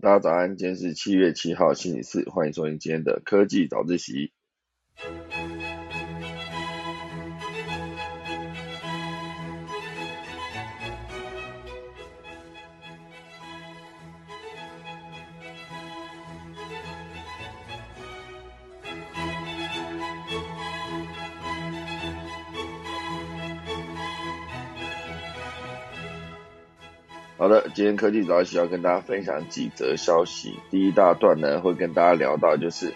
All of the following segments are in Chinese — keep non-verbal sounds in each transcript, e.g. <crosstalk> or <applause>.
大家早安，今天是七月七号，星期四，欢迎收听今天的科技早自习。好的，今天科技早起要跟大家分享几则消息。第一大段呢，会跟大家聊到，就是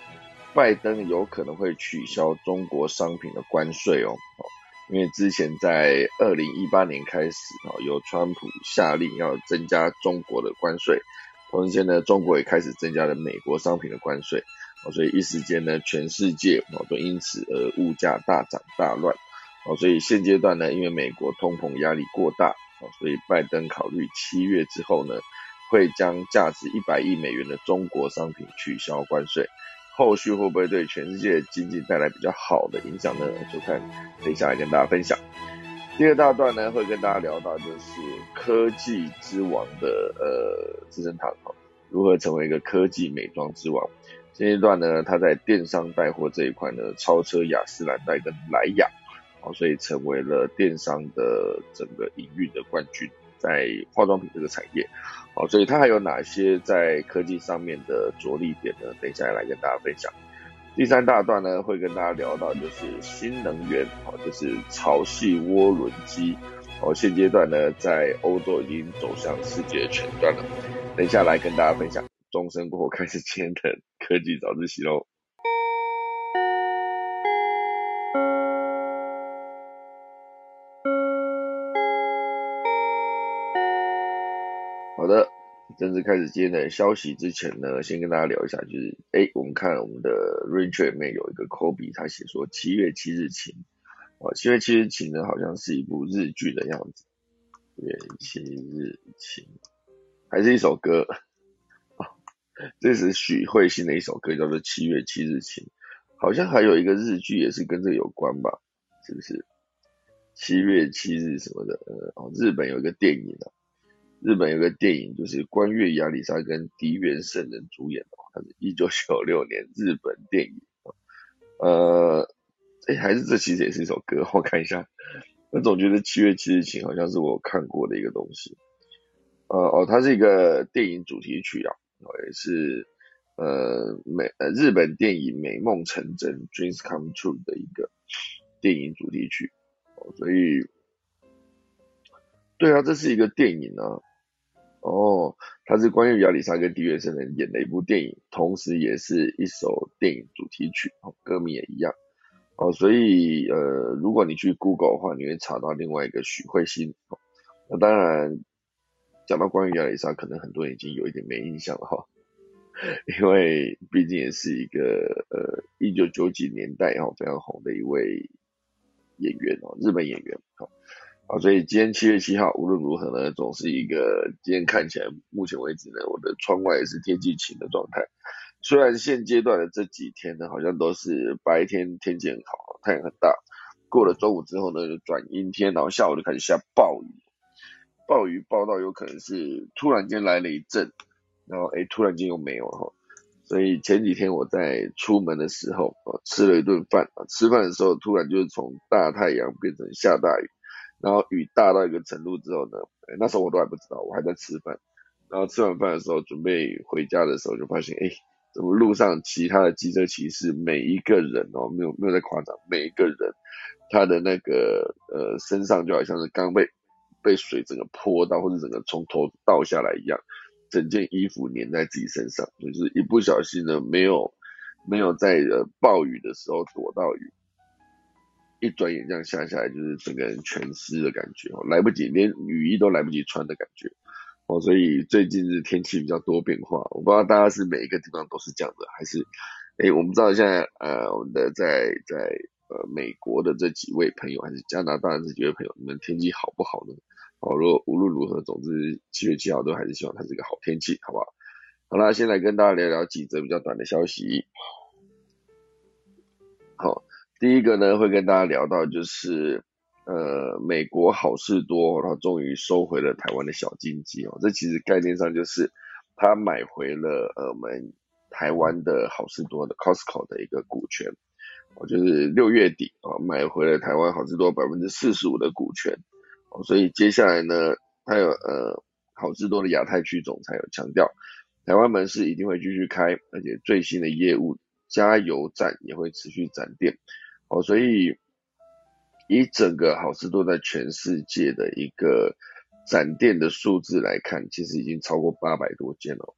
拜登有可能会取消中国商品的关税哦。因为之前在二零一八年开始哦，由川普下令要增加中国的关税，同时间呢，中国也开始增加了美国商品的关税哦，所以一时间呢，全世界哦都因此而物价大涨大乱哦。所以现阶段呢，因为美国通膨压力过大。所以拜登考虑七月之后呢，会将价值一百亿美元的中国商品取消关税，后续会不会对全世界经济带来比较好的影响呢？就看等一下来跟大家分享。第二大段呢，会跟大家聊到就是科技之王的呃资生堂如何成为一个科技美妆之王。现阶段呢，他在电商带货这一块呢，超车雅诗兰黛跟莱雅。所以成为了电商的整个营运的冠军，在化妆品这个产业，好，所以它还有哪些在科技上面的着力点呢？等一下来跟大家分享。第三大段呢，会跟大家聊到就是新能源，哦，就是潮汐涡轮机，哦，现阶段呢在欧洲已经走向世界的前端了。等一下来跟大家分享。钟声过后开始今天的科技早自习喽。好的，正式开始今天的消息之前呢，先跟大家聊一下，就是哎，我们看我们的 Ranger 里面有一个 Kobe，他写说七月七日晴，哦，七月七日晴呢，好像是一部日剧的样子，七月七日晴，还是一首歌，这是许慧欣的一首歌，叫做七月七日晴，好像还有一个日剧也是跟这有关吧，是不是？七月七日什么的，呃，哦，日本有一个电影啊。日本有个电影，就是关月亚里沙跟迪原圣人主演的，它是一九九六年日本电影。呃，哎，还是这其实也是一首歌，我看一下。我总觉得七月七日晴好像是我看过的一个东西。呃，哦，它是一个电影主题曲啊，也是呃美呃日本电影《美梦成真》（Dreams Come True） 的一个电影主题曲。哦所以，对啊，这是一个电影啊。哦，它是关于亚里莎跟迪约森人演的一部电影，同时也是一首电影主题曲，哦，歌名也一样，哦，所以呃，如果你去 Google 的话，你会查到另外一个许慧欣，哦，那当然讲到关于亚里莎，可能很多人已经有一点没印象了哈，<laughs> 因为毕竟也是一个呃一九九几年代哈非常红的一位演员哦，日本演员，好。啊，所以今天七月七号，无论如何呢，总是一个今天看起来，目前为止呢，我的窗外也是天气晴的状态。虽然现阶段的这几天呢，好像都是白天天气很好，太阳很大。过了中午之后呢，就转阴天，然后下午就开始下暴雨。暴雨暴到有可能是突然间来了一阵，然后哎，突然间又没有了哈。所以前几天我在出门的时候，啊，吃了一顿饭，吃饭的时候突然就是从大太阳变成下大雨。然后雨大到一个程度之后呢，那时候我都还不知道，我还在吃饭。然后吃完饭的时候，准备回家的时候，就发现，哎，怎么路上其他的机车骑士每一个人哦，没有没有在夸张，每一个人他的那个呃身上就好像是刚被被水整个泼到，或者整个从头倒下来一样，整件衣服粘在自己身上，就是一不小心呢，没有没有在呃暴雨的时候躲到雨。一转眼这样下下来，就是整个人全湿的感觉哦，来不及连雨衣都来不及穿的感觉哦，所以最近是天气比较多变化，我不知道大家是每一个地方都是这样的，还是哎，我们知道现在呃，我们的在在呃美国的这几位朋友，还是加拿大的这几位朋友，你们天气好不好呢？哦，如果无论如何，总之七月七号都还是希望它是一个好天气，好不好？好啦，先来跟大家聊聊几则比较短的消息，好。第一个呢，会跟大家聊到就是，呃，美国好事多，然后终于收回了台湾的小金鸡哦。这其实概念上就是他买回了呃我们台湾的好事多的 Costco 的一个股权，哦，就是六月底啊买回了台湾好事多百分之四十五的股权，哦，所以接下来呢，他有呃好事多的亚太区总裁有强调，台湾门市一定会继续开，而且最新的业务加油站也会持续展店，哦，所以以整个好事多在全世界的一个展店的数字来看，其实已经超过八百多间了。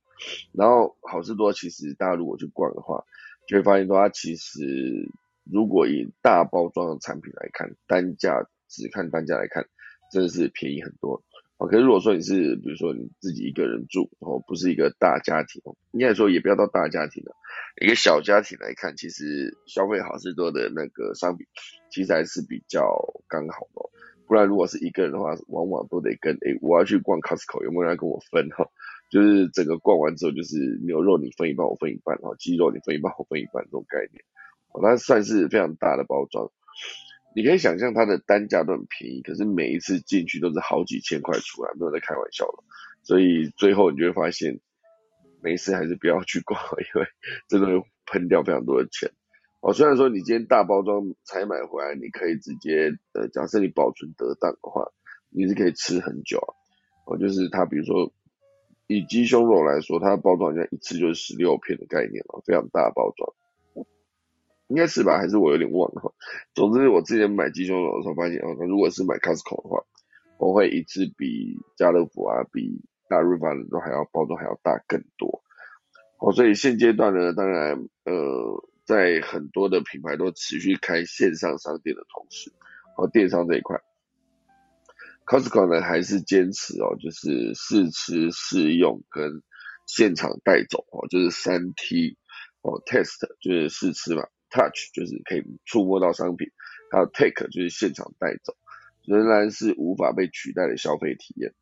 然后好事多其实大家如果去逛的话，就会发现说它其实如果以大包装的产品来看，单价只看单价来看，真的是便宜很多。哦，可是如果说你是比如说你自己一个人住，哦，不是一个大家庭，应该说也不要到大家庭了，一个小家庭来看，其实消费好事多的那个商品，其实还是比较刚好的。不然如果是一个人的话，往往都得跟诶，我要去逛 Costco，有没有人跟我分哈？就是整个逛完之后，就是牛肉你分一半，我分一半，哈，鸡肉你分一半，我分一半这种概念，哦，它算是非常大的包装。你可以想象它的单价都很便宜，可是每一次进去都是好几千块出来，没有在开玩笑了。所以最后你就会发现，没事还是不要去逛，<laughs> 因为真的会喷掉非常多的钱。哦，虽然说你今天大包装才买回来，你可以直接呃，假设你保存得当的话，你是可以吃很久啊。哦，就是它，比如说以鸡胸肉来说，它的包装好像一次就是十六片的概念了，非常大包装，应该是吧？还是我有点忘了。总之，我之前买鸡胸肉的时候发现，哦，那如果是买 Costco 的话，我会一次比家乐福啊、比大润发的都还要包装还要大更多。哦，所以现阶段呢，当然呃。在很多的品牌都持续开线上商店的同时，哦，电商这一块，Costco 呢还是坚持哦，就是试吃试用跟现场带走哦，就是三 T 哦，Test 就是试吃嘛，Touch 就是可以触摸到商品，还有 Take 就是现场带走，仍然是无法被取代的消费体验。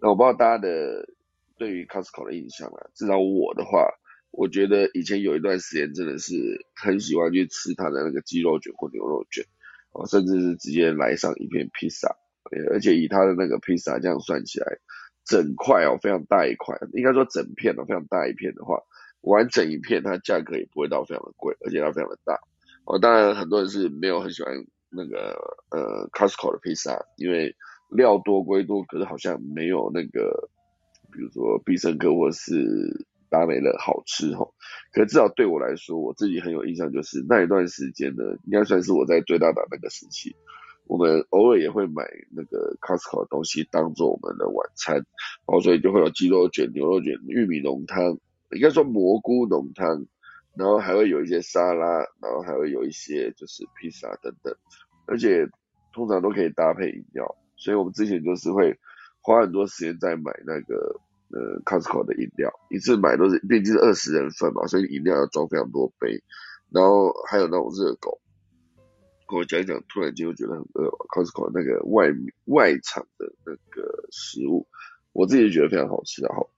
那我不知道大家的对于 Costco 的印象啊，至少我的话。我觉得以前有一段时间真的是很喜欢去吃它的那个鸡肉卷或牛肉卷，哦，甚至是直接来上一片披萨，而且以它的那个披萨这样算起来，整块哦非常大一块，应该说整片哦非常大一片的话，完整一片它价格也不会到非常的贵，而且它非常的大，哦，当然很多人是没有很喜欢那个呃 Costco 的披萨，因为料多归多，可是好像没有那个，比如说必胜客或是。达美乐好吃哈，可至少对我来说，我自己很有印象，就是那一段时间呢，应该算是我在最大的那个时期，我们偶尔也会买那个 Costco 的东西当做我们的晚餐，然后所以就会有鸡肉卷、牛肉卷、玉米浓汤，应该说蘑菇浓汤，然后还会有一些沙拉，然后还会有一些就是披萨等等，而且通常都可以搭配饮料，所以我们之前就是会花很多时间在买那个。呃，Costco 的饮料一次买都是，毕竟是二十人份嘛，所以饮料要装非常多杯。然后还有那种热狗，跟我讲一讲，突然间又觉得很饿。Costco 那个外外场的那个食物，我自己觉得非常好吃。然后，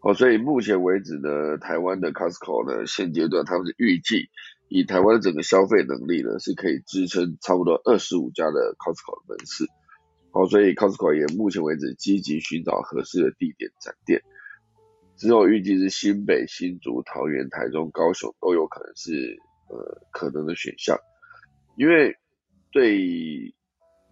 好，所以目前为止呢，台湾的 Costco 呢，现阶段他们是预计以台湾整个消费能力呢，是可以支撑差不多二十五家的 Costco 的门市。好，所以 Costco 也目前为止积极寻找合适的地点展店，之后预计是新北、新竹、桃园、台中、高雄都有可能是呃可能的选项。因为对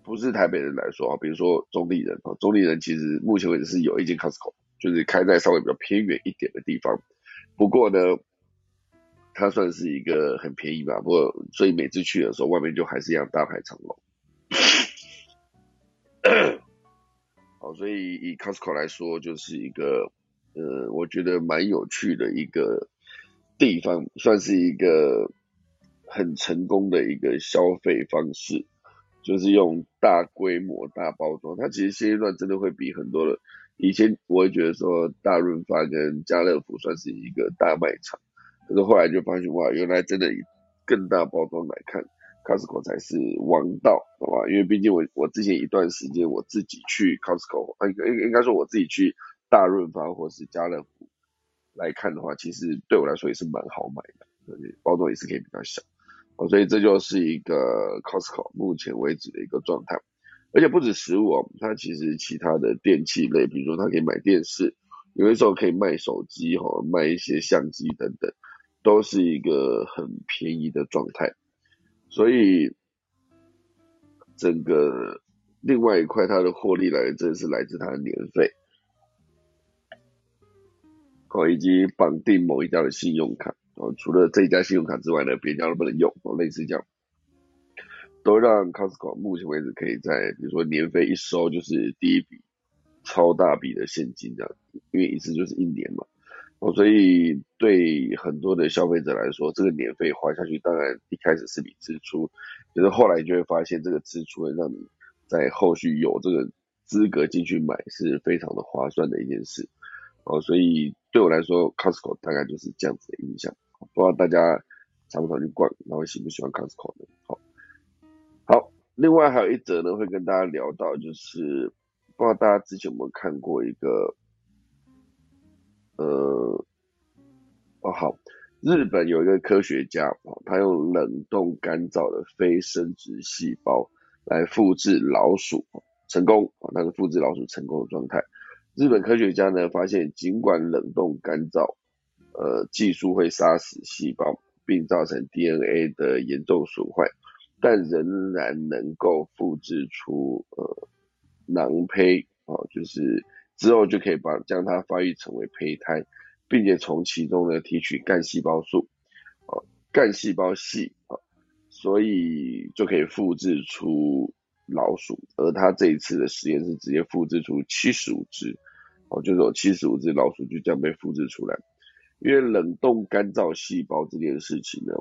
不是台北人来说啊，比如说中立人啊，中立人其实目前为止是有一间 Costco，就是开在稍微比较偏远一点的地方。不过呢，它算是一个很便宜吧，不过所以每次去的时候，外面就还是一样大排长龙。<coughs> 好，所以以 Costco 来说，就是一个呃，我觉得蛮有趣的一个地方，算是一个很成功的一个消费方式，就是用大规模、大包装。它其实现阶段真的会比很多的以前，我会觉得说大润发跟家乐福算是一个大卖场，可是后来就发现哇，原来真的以更大包装来看。Costco 才是王道，好吧？因为毕竟我我之前一段时间我自己去 Costco，应应该说我自己去大润发或是家乐福来看的话，其实对我来说也是蛮好买的，包装也是可以比较小，哦，所以这就是一个 Costco 目前为止的一个状态。而且不止食物哦，它其实其他的电器类，比如说它可以买电视，有的时候可以卖手机哈，卖一些相机等等，都是一个很便宜的状态。所以整个另外一块它的获利来源，真的是来自它的年费，哦，以及绑定某一家的信用卡哦，除了这一家信用卡之外呢，别家都不能用哦，类似这样。都让 Costco 目前为止可以在，比如说年费一收就是第一笔超大笔的现金这样，因为一次就是一年嘛，哦，所以对很多的消费者来说，这个年费花下去，当然一开始是笔支出，可是后来就会发现这个支出会让你在后续有这个资格进去买是非常的划算的一件事，哦，所以对我来说，Costco 大概就是这样子的印象，不知道大家常不常去逛，然后喜不喜欢 Costco 呢？好。好，另外还有一则呢，会跟大家聊到，就是不知道大家之前有没有看过一个，呃，哦好，日本有一个科学家他用冷冻干燥的非生殖细胞来复制老鼠，成功啊，他是复制老鼠成功的状态。日本科学家呢发现，尽管冷冻干燥，呃，技术会杀死细胞，并造成 DNA 的严重损坏。但仍然能够复制出呃囊胚啊，就是之后就可以把将它发育成为胚胎，并且从其中呢提取干细胞素啊，干细胞系啊，所以就可以复制出老鼠。而他这一次的实验是直接复制出七十五只哦，就是有七十五只老鼠就这样被复制出来。因为冷冻干燥细胞这件事情呢。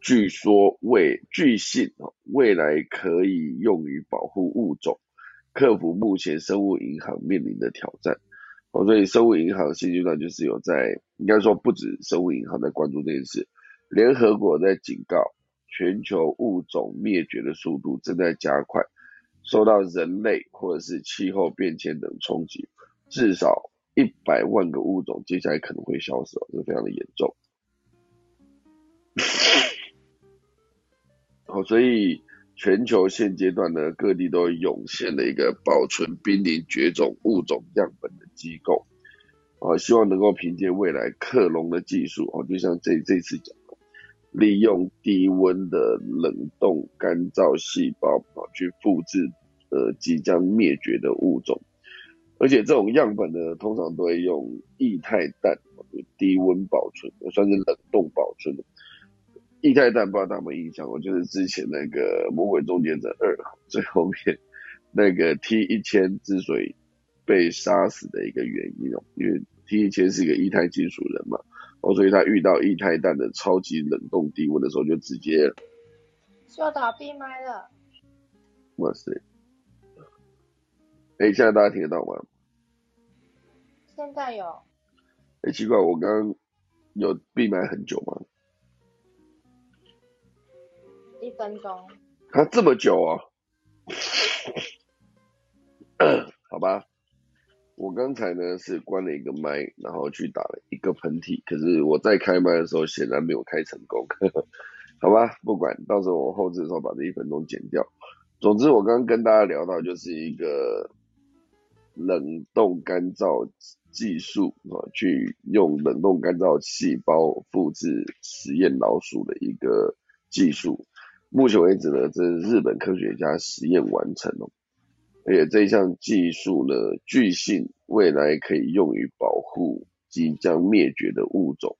据说未据信啊，未来可以用于保护物种，克服目前生物银行面临的挑战。哦，所以生物银行现阶段就是有在，应该说不止生物银行在关注这件事，联合国在警告，全球物种灭绝的速度正在加快，受到人类或者是气候变迁等冲击，至少一百万个物种接下来可能会消失，这非常的严重。好，所以全球现阶段呢，各地都涌现了一个保存濒临绝种物种样本的机构，啊，希望能够凭借未来克隆的技术，啊，就像这这次讲的，利用低温的冷冻干燥细胞，啊，去复制呃即将灭绝的物种，而且这种样本呢，通常都会用液态氮，低温保存，也算是冷冻保存的。液态氮不知道大家有没有印象？我就是之前那个《魔鬼终结者二》最后面那个 T 一千之所以被杀死的一个原因哦，因为 T 一千是一个液态金属人嘛，哦，所以他遇到液态氮的超级冷冻低温的时候，就直接就倒闭麦了。哇塞！哎，现在大家听得到吗？现在有。哎，奇怪，我刚刚有闭麦很久吗？一分钟，啊，这么久啊？<coughs> 好吧，我刚才呢是关了一个麦，然后去打了一个喷嚏，可是我在开麦的时候显然没有开成功。<laughs> 好吧，不管，到时候我后置的时候把这一分钟剪掉。总之，我刚刚跟大家聊到就是一个冷冻干燥技术啊，去用冷冻干燥细胞复制实验老鼠的一个技术。目前为止呢，这是日本科学家实验完成了，而且这项技术呢，据信未来可以用于保护即将灭绝的物种。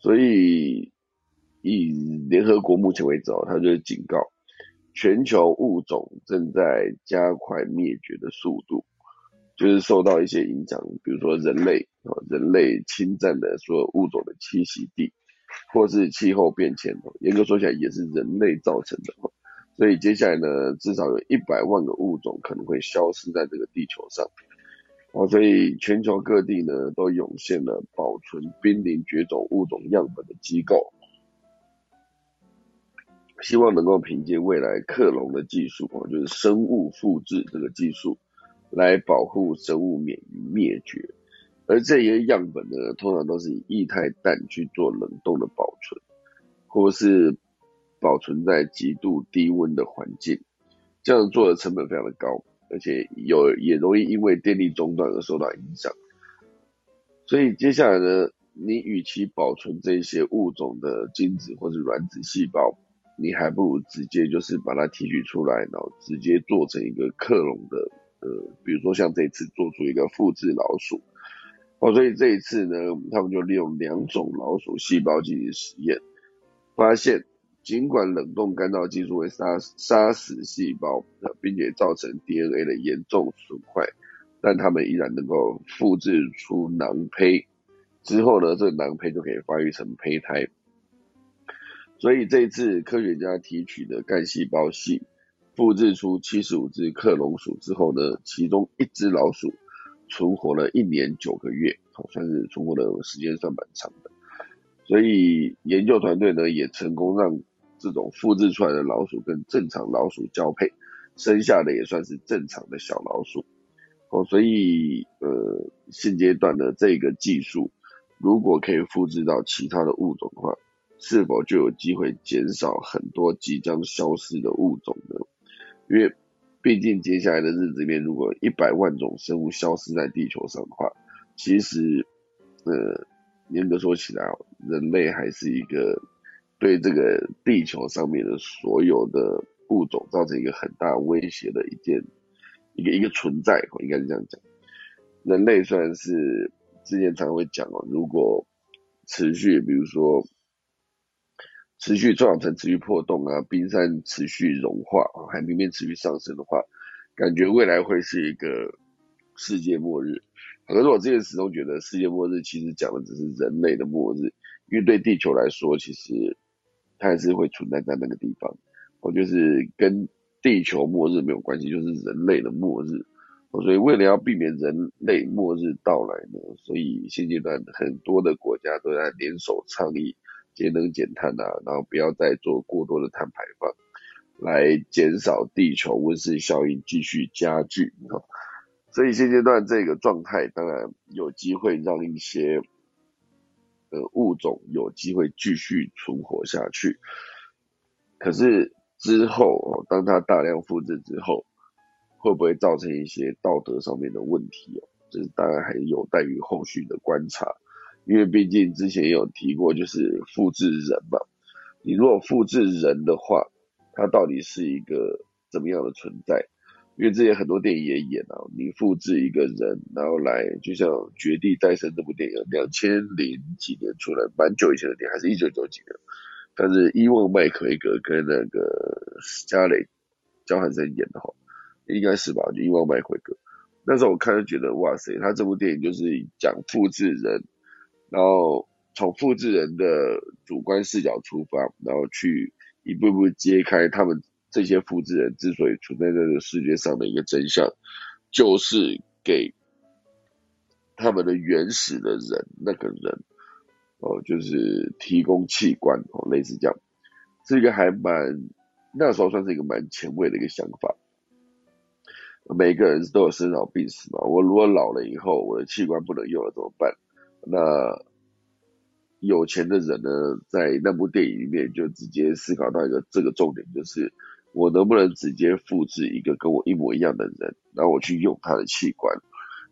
所以，以联合国目前为止哦，它就是警告，全球物种正在加快灭绝的速度，就是受到一些影响，比如说人类啊，人类侵占的所有物种的栖息地。或是气候变迁，严格说起来也是人类造成的，所以接下来呢，至少有一百万个物种可能会消失在这个地球上，哦，所以全球各地呢都涌现了保存濒临绝种物种样本的机构，希望能够凭借未来克隆的技术，哦，就是生物复制这个技术，来保护生物免于灭绝。而这些样本呢，通常都是以液态氮去做冷冻的保存，或是保存在极度低温的环境，这样做的成本非常的高，而且有也容易因为电力中断而受到影响。所以接下来呢，你与其保存这些物种的精子或者卵子细胞，你还不如直接就是把它提取出来，然后直接做成一个克隆的，呃，比如说像这次做出一个复制老鼠。哦，所以这一次呢，他们就利用两种老鼠细胞进行实验，发现尽管冷冻干燥技术会杀杀死细胞，并且造成 DNA 的严重损坏，但他们依然能够复制出囊胚。之后呢，这囊胚就可以发育成胚胎。所以这一次科学家提取的干细胞系复制出七十五只克隆鼠之后呢，其中一只老鼠。存活了一年九个月，算是存活的时间算蛮长的。所以研究团队呢也成功让这种复制出来的老鼠跟正常老鼠交配，生下的也算是正常的小老鼠。哦，所以呃现阶段的这个技术，如果可以复制到其他的物种的话，是否就有机会减少很多即将消失的物种呢？因为毕竟，接下来的日子里面，如果一百万种生物消失在地球上的话，其实，呃，严格说起来哦，人类还是一个对这个地球上面的所有的物种造成一个很大威胁的一件一个一个存在，我应该是这样讲。人类虽然是之前常会讲哦，如果持续，比如说。持续造成持续破洞啊，冰山持续融化，海平面持续上升的话，感觉未来会是一个世界末日。可是我之前始终觉得世界末日其实讲的只是人类的末日，因为对地球来说，其实它还是会存在在那个地方。我就是跟地球末日没有关系，就是人类的末日。所以为了要避免人类末日到来呢，所以现阶段很多的国家都在联手倡议。节能减碳啊，然后不要再做过多的碳排放，来减少地球温室效应继续加剧。所以现阶段这个状态，当然有机会让一些呃物种有机会继续存活下去。可是之后哦，当它大量复制之后，会不会造成一些道德上面的问题哦？这当然还有待于后续的观察。因为毕竟之前有提过，就是复制人嘛。你如果复制人的话，它到底是一个怎么样的存在？因为之前很多电影也演啊，你复制一个人，然后来，就像《绝地再生》这部电影，两千零几年出来，蛮久以前的电影，还是一九九几年。但是伊万麦克奎格跟那个斯加雷焦汉森演的哈，应该是吧？就伊万麦克奎格。那时候我看就觉得，哇塞，他这部电影就是讲复制人。然后从复制人的主观视角出发，然后去一步步揭开他们这些复制人之所以存在在这个世界上的一个真相，就是给他们的原始的人那个人哦，就是提供器官哦，类似这样，是一个还蛮那时候算是一个蛮前卫的一个想法。每个人都有生老病死嘛，我如果老了以后，我的器官不能用了怎么办？那有钱的人呢，在那部电影里面就直接思考到一个这个重点，就是我能不能直接复制一个跟我一模一样的人，然后我去用他的器官，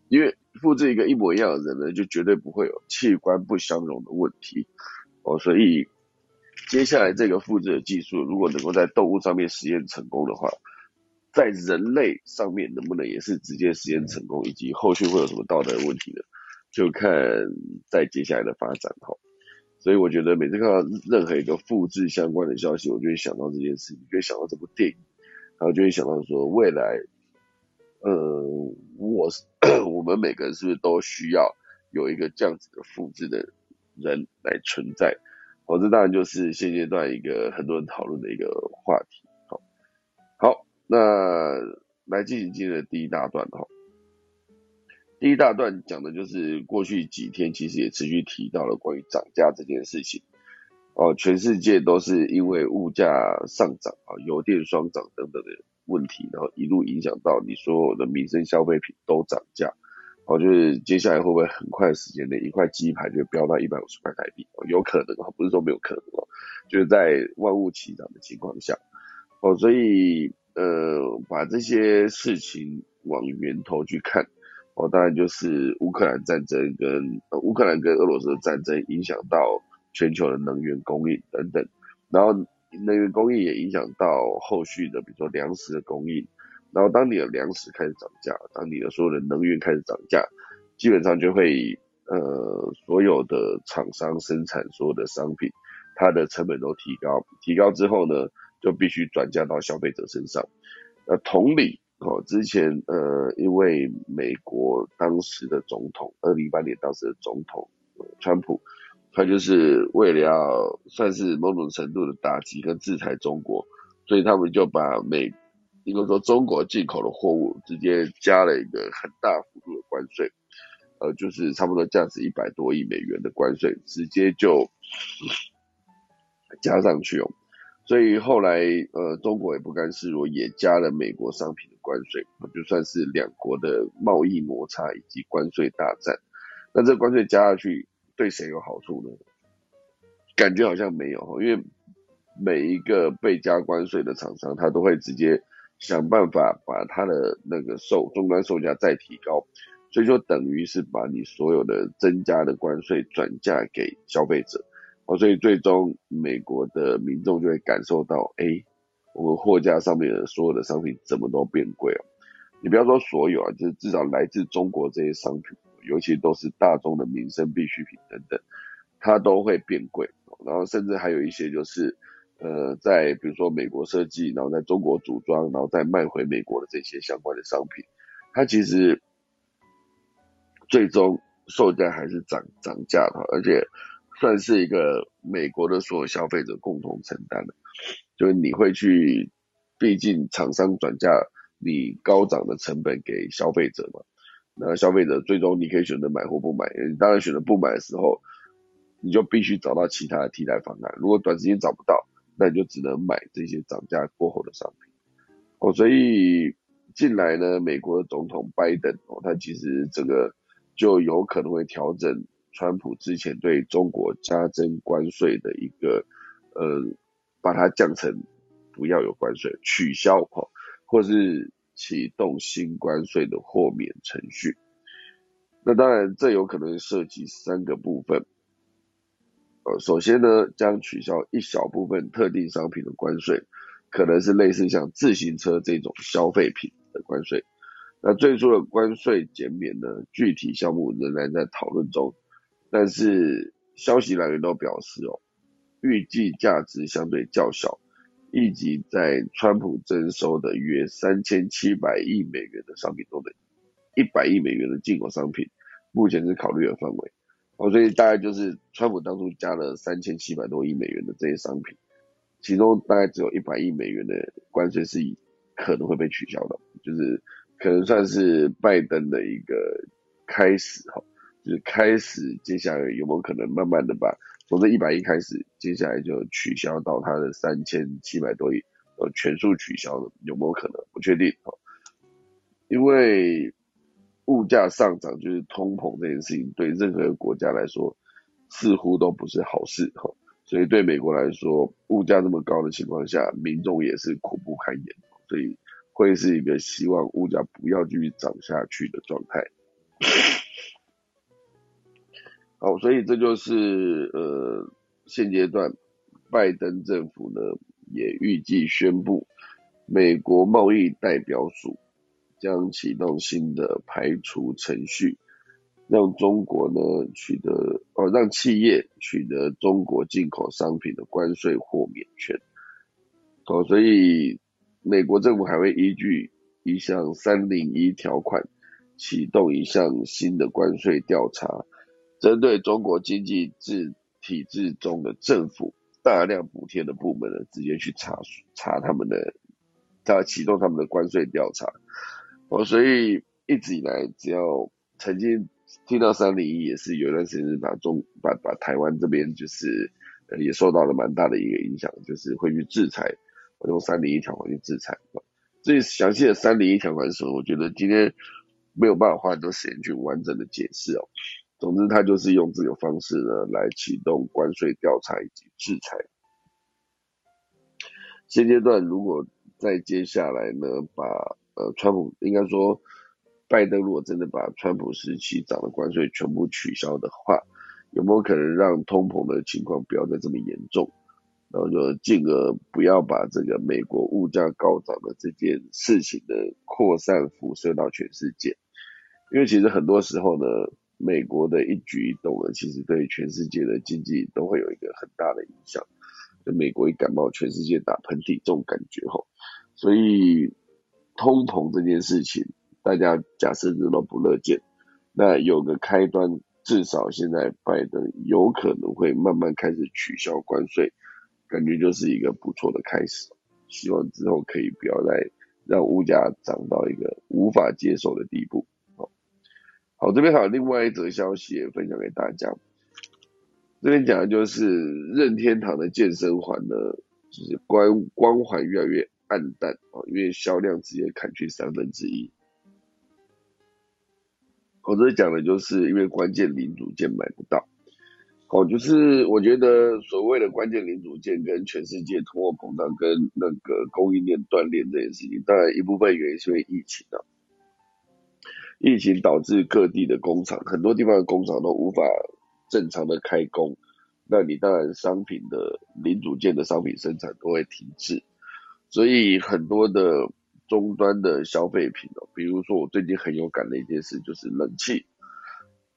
因为复制一个一模一样的人呢，就绝对不会有器官不相容的问题哦。所以接下来这个复制的技术，如果能够在动物上面实验成功的话，在人类上面能不能也是直接实验成功，以及后续会有什么道德问题呢？就看在接下来的发展哈，所以我觉得每次看到任何一个复制相关的消息，我就会想到这件事情，就会想到这部电影，然后就会想到说未来，呃，我 <coughs> 我们每个人是不是都需要有一个这样子的复制的人来存在？哦，这当然就是现阶段一个很多人讨论的一个话题。好，好，那来进行今天的第一大段哈。第一大段讲的就是过去几天，其实也持续提到了关于涨价这件事情。哦，全世界都是因为物价上涨啊，油电双涨等等的问题，然后一路影响到你所有的民生消费品都涨价。哦，就是接下来会不会很快时间内，一块鸡排就飙到一百五十块台币？哦，有可能哦，不是说没有可能哦，就是在万物齐涨的情况下。哦，所以呃，把这些事情往源头去看，哦，当然就是乌克兰战争跟乌克兰跟俄罗斯的战争影响到全球的能源供应等等，然后能源供应也影响到后续的，比如说粮食的供应，然后当你的粮食开始涨价，当你的所有的能源开始涨价，基本上就会呃，所有的厂商生产所有的商品，它的成本都提高，提高之后呢？就必须转嫁到消费者身上。那同理，哦，之前呃，因为美国当时的总统，二零一八年当时的总统川普，他就是为了要算是某种程度的打击跟制裁中国，所以他们就把美，应该说中国进口的货物直接加了一个很大幅度的关税，呃，就是差不多价值一百多亿美元的关税，直接就加上去哦。所以后来，呃，中国也不甘示弱，也加了美国商品的关税，就算是两国的贸易摩擦以及关税大战。那这关税加下去，对谁有好处呢？感觉好像没有，因为每一个被加关税的厂商，他都会直接想办法把他的那个售终端售价再提高，所以就等于是把你所有的增加的关税转嫁给消费者。哦所以最终美国的民众就会感受到，哎，我们货架上面的所有的商品怎么都变贵了？你不要说所有啊，就是至少来自中国这些商品，尤其都是大众的民生必需品等等，它都会变贵。然后甚至还有一些就是，呃，在比如说美国设计，然后在中国组装，然后再卖回美国的这些相关的商品，它其实最终售价还是涨涨价的，而且。算是一个美国的所有消费者共同承担的，就是你会去，毕竟厂商转嫁你高涨的成本给消费者嘛，那消费者最终你可以选择买或不买，你当然选择不买的时候，你就必须找到其他的替代方案，如果短时间找不到，那你就只能买这些涨价过后的商品。哦，所以近来呢，美国的总统拜登哦，他其实这个就有可能会调整。川普之前对中国加征关税的一个，呃，把它降成不要有关税，取消哈，或是启动新关税的豁免程序。那当然，这有可能涉及三个部分。呃，首先呢，将取消一小部分特定商品的关税，可能是类似像自行车这种消费品的关税。那最初的关税减免呢，具体项目仍然在讨论中。但是消息来源都表示哦，预计价值相对较小，以及在川普征收的约三千七百亿美元的商品中的一百亿美元的进口商品，目前是考虑的范围。哦，所以大概就是川普当初加了三千七百多亿美元的这些商品，其中大概只有一百亿美元的关税是以可能会被取消的，就是可能算是拜登的一个开始哈。就是开始，接下来有没有可能慢慢的把从这一百亿开始，接下来就取消到它的三千七百多亿，呃，全数取消的有没有可能？不确定哦，因为物价上涨就是通膨这件事情，对任何国家来说似乎都不是好事哈，所以对美国来说，物价这么高的情况下，民众也是苦不堪言，所以会是一个希望物价不要继续涨下去的状态。好，所以这就是呃现阶段拜登政府呢也预计宣布，美国贸易代表署将启动新的排除程序，让中国呢取得哦让企业取得中国进口商品的关税豁免权。哦，所以美国政府还会依据一项三零一条款启动一项新的关税调查。针对中国经济制体制中的政府大量补贴的部门呢，直接去查查他们的，他启动他们的关税调查。哦，所以一直以来，只要曾经听到三零一，也是有一段时间把中把把台湾这边就是也受到了蛮大的一个影响，就是会去制裁，用三零一条款去制裁。最详细的三零一条款是什么？我觉得今天没有办法花很多时间去完整的解释哦。总之，他就是用这个方式呢来启动关税调查以及制裁。现阶段，如果在接下来呢，把呃川普应该说拜登如果真的把川普时期涨的关税全部取消的话，有没有可能让通膨的情况不要再这么严重？然后就进而不要把这个美国物价高涨的这件事情的扩散辐射到全世界，因为其实很多时候呢，美国的一举一动呢，其实对全世界的经济都会有一个很大的影响。就美国一感冒，全世界打喷嚏这种感觉吼，所以通膨这件事情，大家假设都都不乐见，那有个开端，至少现在拜登有可能会慢慢开始取消关税。感觉就是一个不错的开始，希望之后可以不要再让物价涨到一个无法接受的地步。好，这边还有另外一则消息也分享给大家。这边讲的就是任天堂的健身环呢，就是光光环越来越暗淡啊，因为销量直接砍去三分之一。我这讲的就是因为关键零组件买不到。哦，就是我觉得所谓的关键零组件跟全世界通货膨胀跟那个供应链断裂这件事情，当然一部分原因是因为疫情啊，疫情导致各地的工厂，很多地方的工厂都无法正常的开工，那你当然商品的零组件的商品生产都会停滞，所以很多的终端的消费品哦，比如说我最近很有感的一件事就是冷气。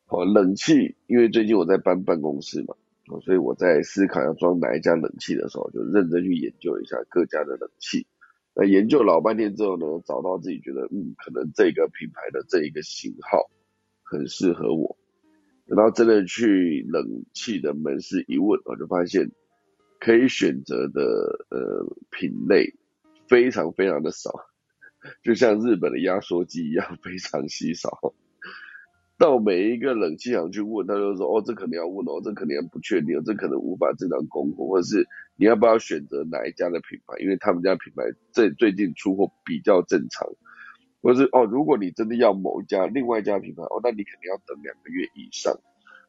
哦，冷气，因为最近我在搬办公室嘛，哦，所以我在思考要装哪一家冷气的时候，就认真去研究一下各家的冷气。那研究老半天之后呢，找到自己觉得，嗯，可能这个品牌的这一个型号很适合我。等到真的去冷气的门市一问，我就发现可以选择的呃品类非常非常的少，就像日本的压缩机一样，非常稀少。到每一个冷气行去问，他就说：“哦，这可能要问哦，这可能不确定，这可能无法正常供货，或者是你要不要选择哪一家的品牌？因为他们家品牌最最近出货比较正常，或者是哦，如果你真的要某一家另外一家品牌，哦，那你肯定要等两个月以上。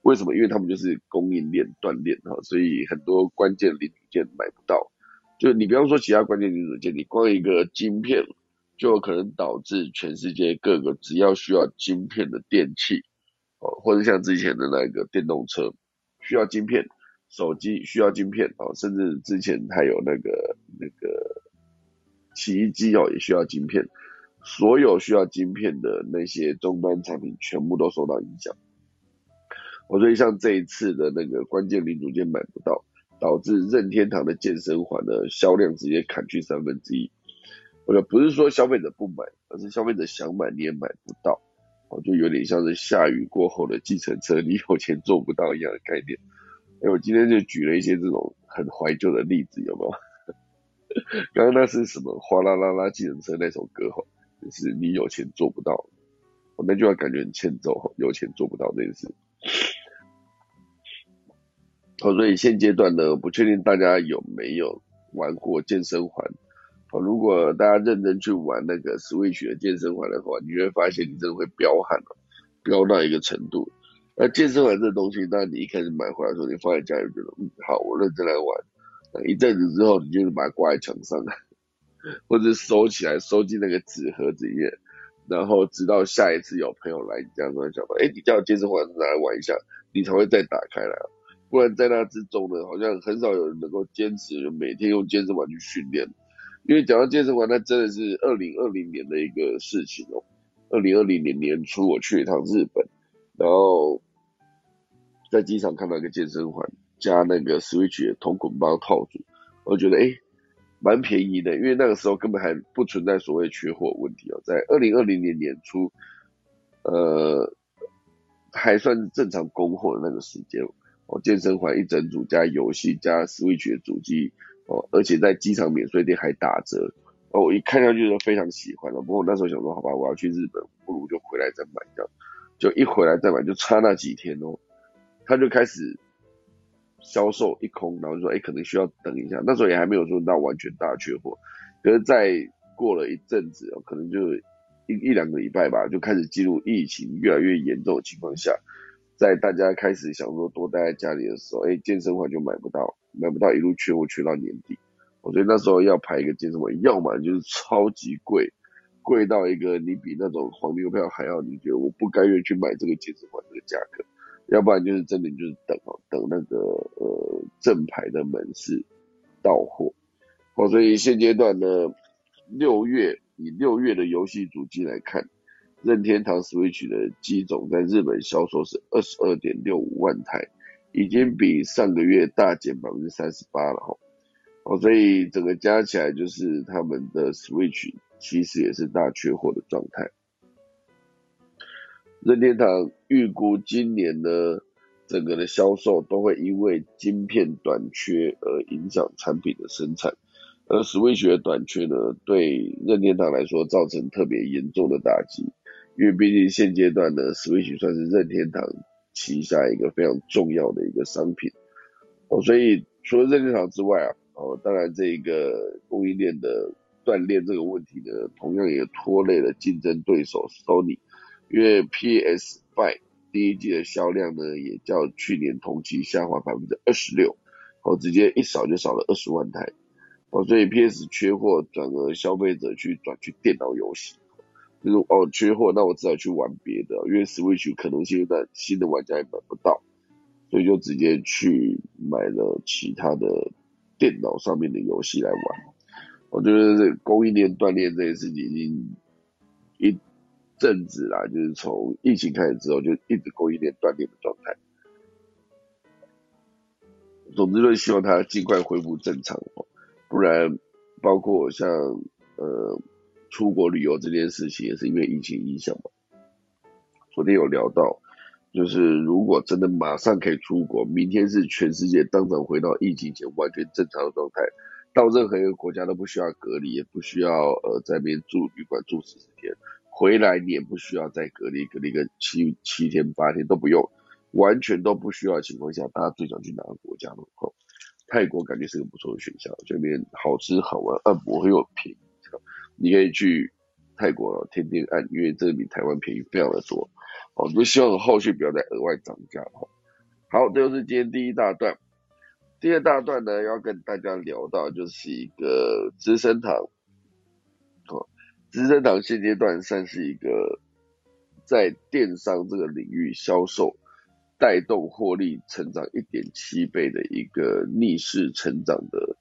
为什么？因为他们就是供应链断裂哈，所以很多关键零组件买不到。就你比方说其他关键零组件，你光一个晶片。”就可能导致全世界各个只要需要晶片的电器，哦，或者像之前的那个电动车需要晶片，手机需要晶片，哦，甚至之前还有那个那个洗衣机哦也需要晶片，所有需要晶片的那些终端产品全部都受到影响。我所以像这一次的那个关键零组件买不到，导致任天堂的健身环的销量直接砍去三分之一。或者不是说消费者不买而是消费者想买你也买不到哦就有点像是下雨过后的计程车你有钱做不到一样的概念。哎我今天就举了一些这种很怀旧的例子有没有？<laughs> 刚刚那是什么哗啦啦啦计程车那首歌哈就是你有钱做不到我那句话感觉很欠揍哈有钱做不到那件事。好所以现阶段呢不确定大家有没有玩过健身环如果大家认真去玩那个 Switch 的健身环的话，你会发现你真的会飙汗了，飙到一个程度。那健身环这东西，那你一开始买回来的时候，你放在家里觉得，嗯，好，我认真来玩。一阵子之后，你就是把它挂在墙上，<laughs> 或者收起来，收进那个纸盒子里面，然后直到下一次有朋友来你家，突然想到，哎，你叫健身环拿来玩一下，你才会再打开来。不然在那之中呢，好像很少有人能够坚持每天用健身环去训练。因为讲到健身环，那真的是二零二零年的一个事情哦。二零二零年年初，我去一趟日本，然后在机场看到一个健身环加那个 Switch 的同捆包套组，我觉得哎，蛮便宜的。因为那个时候根本还不存在所谓缺货问题哦，在二零二零年年初，呃，还算正常供货的那个时间，哦，健身环一整组加游戏加 Switch 的主机。哦，而且在机场免税店还打折，哦，我一看上去就非常喜欢了。不过我那时候想说，好吧，我要去日本，不如就回来再买这样。就一回来再买，就差那几天哦，他就开始销售一空，然后就说，哎，可能需要等一下。那时候也还没有说到完全大缺货，可是再过了一阵子哦，可能就一一两个礼拜吧，就开始进入疫情越来越严重的情况下，在大家开始想说多待在家里的时候，哎，健身环就买不到。买不到一路缺货缺到年底，我觉得那时候要排一个健身环，要么就是超级贵，贵到一个你比那种黄牛票还要，你觉得我不甘愿去买这个健身环这个价格，要不然就是真的就是等哦，等那个呃正牌的门市到货。哦，所以现阶段呢，六月以六月的游戏主机来看，任天堂 Switch 的机种在日本销售是二十二点六五万台，已经比上个月大减百分之三十八了哈。哦，所以整个加起来就是他们的 Switch 其实也是大缺货的状态。任天堂预估今年呢，整个的销售都会因为晶片短缺而影响产品的生产。而 Switch 的短缺呢，对任天堂来说造成特别严重的打击，因为毕竟现阶段呢，Switch 算是任天堂旗下一个非常重要的一个商品。哦，所以除了任天堂之外啊，哦，当然这个供应链的断裂这个问题呢，同样也拖累了竞争对手 Sony，因为 PS Five 第一季的销量呢，也较去年同期下滑百分之二十六，哦，直接一扫就少了二十万台。哦，所以 PS 缺货，转而消费者去转去电脑游戏，就是哦缺货，那我只好去玩别的，因为 Switch 可能现在新的玩家也买不到，所以就直接去买了其他的电脑上面的游戏来玩。我觉得这供应链断裂这件事情已经一阵子啦，就是从疫情开始之后就一直供应链断裂的状态。总之，就希望它尽快恢复正常哦。不然，包括像呃出国旅游这件事情，也是因为疫情影响嘛。昨天有聊到，就是如果真的马上可以出国，明天是全世界当场回到疫情前完全正常的状态，到任何一个国家都不需要隔离，也不需要呃在那边住旅馆住十四天，回来你也不需要再隔离，隔离个七七天八天都不用，完全都不需要的情况下，大家最想去哪个国家呢？泰国感觉是个不错的选项，这边好吃好玩，按摩又便宜，你可以去泰国天天按，因为这个比台湾便宜非常的多。哦，都希望后续不要再额外涨价哈。好，这就是今天第一大段。第二大段呢，要跟大家聊到就是一个资生堂。哦，资生堂现阶段算是一个在电商这个领域销售。带动获利成长一点七倍的一个逆势成长的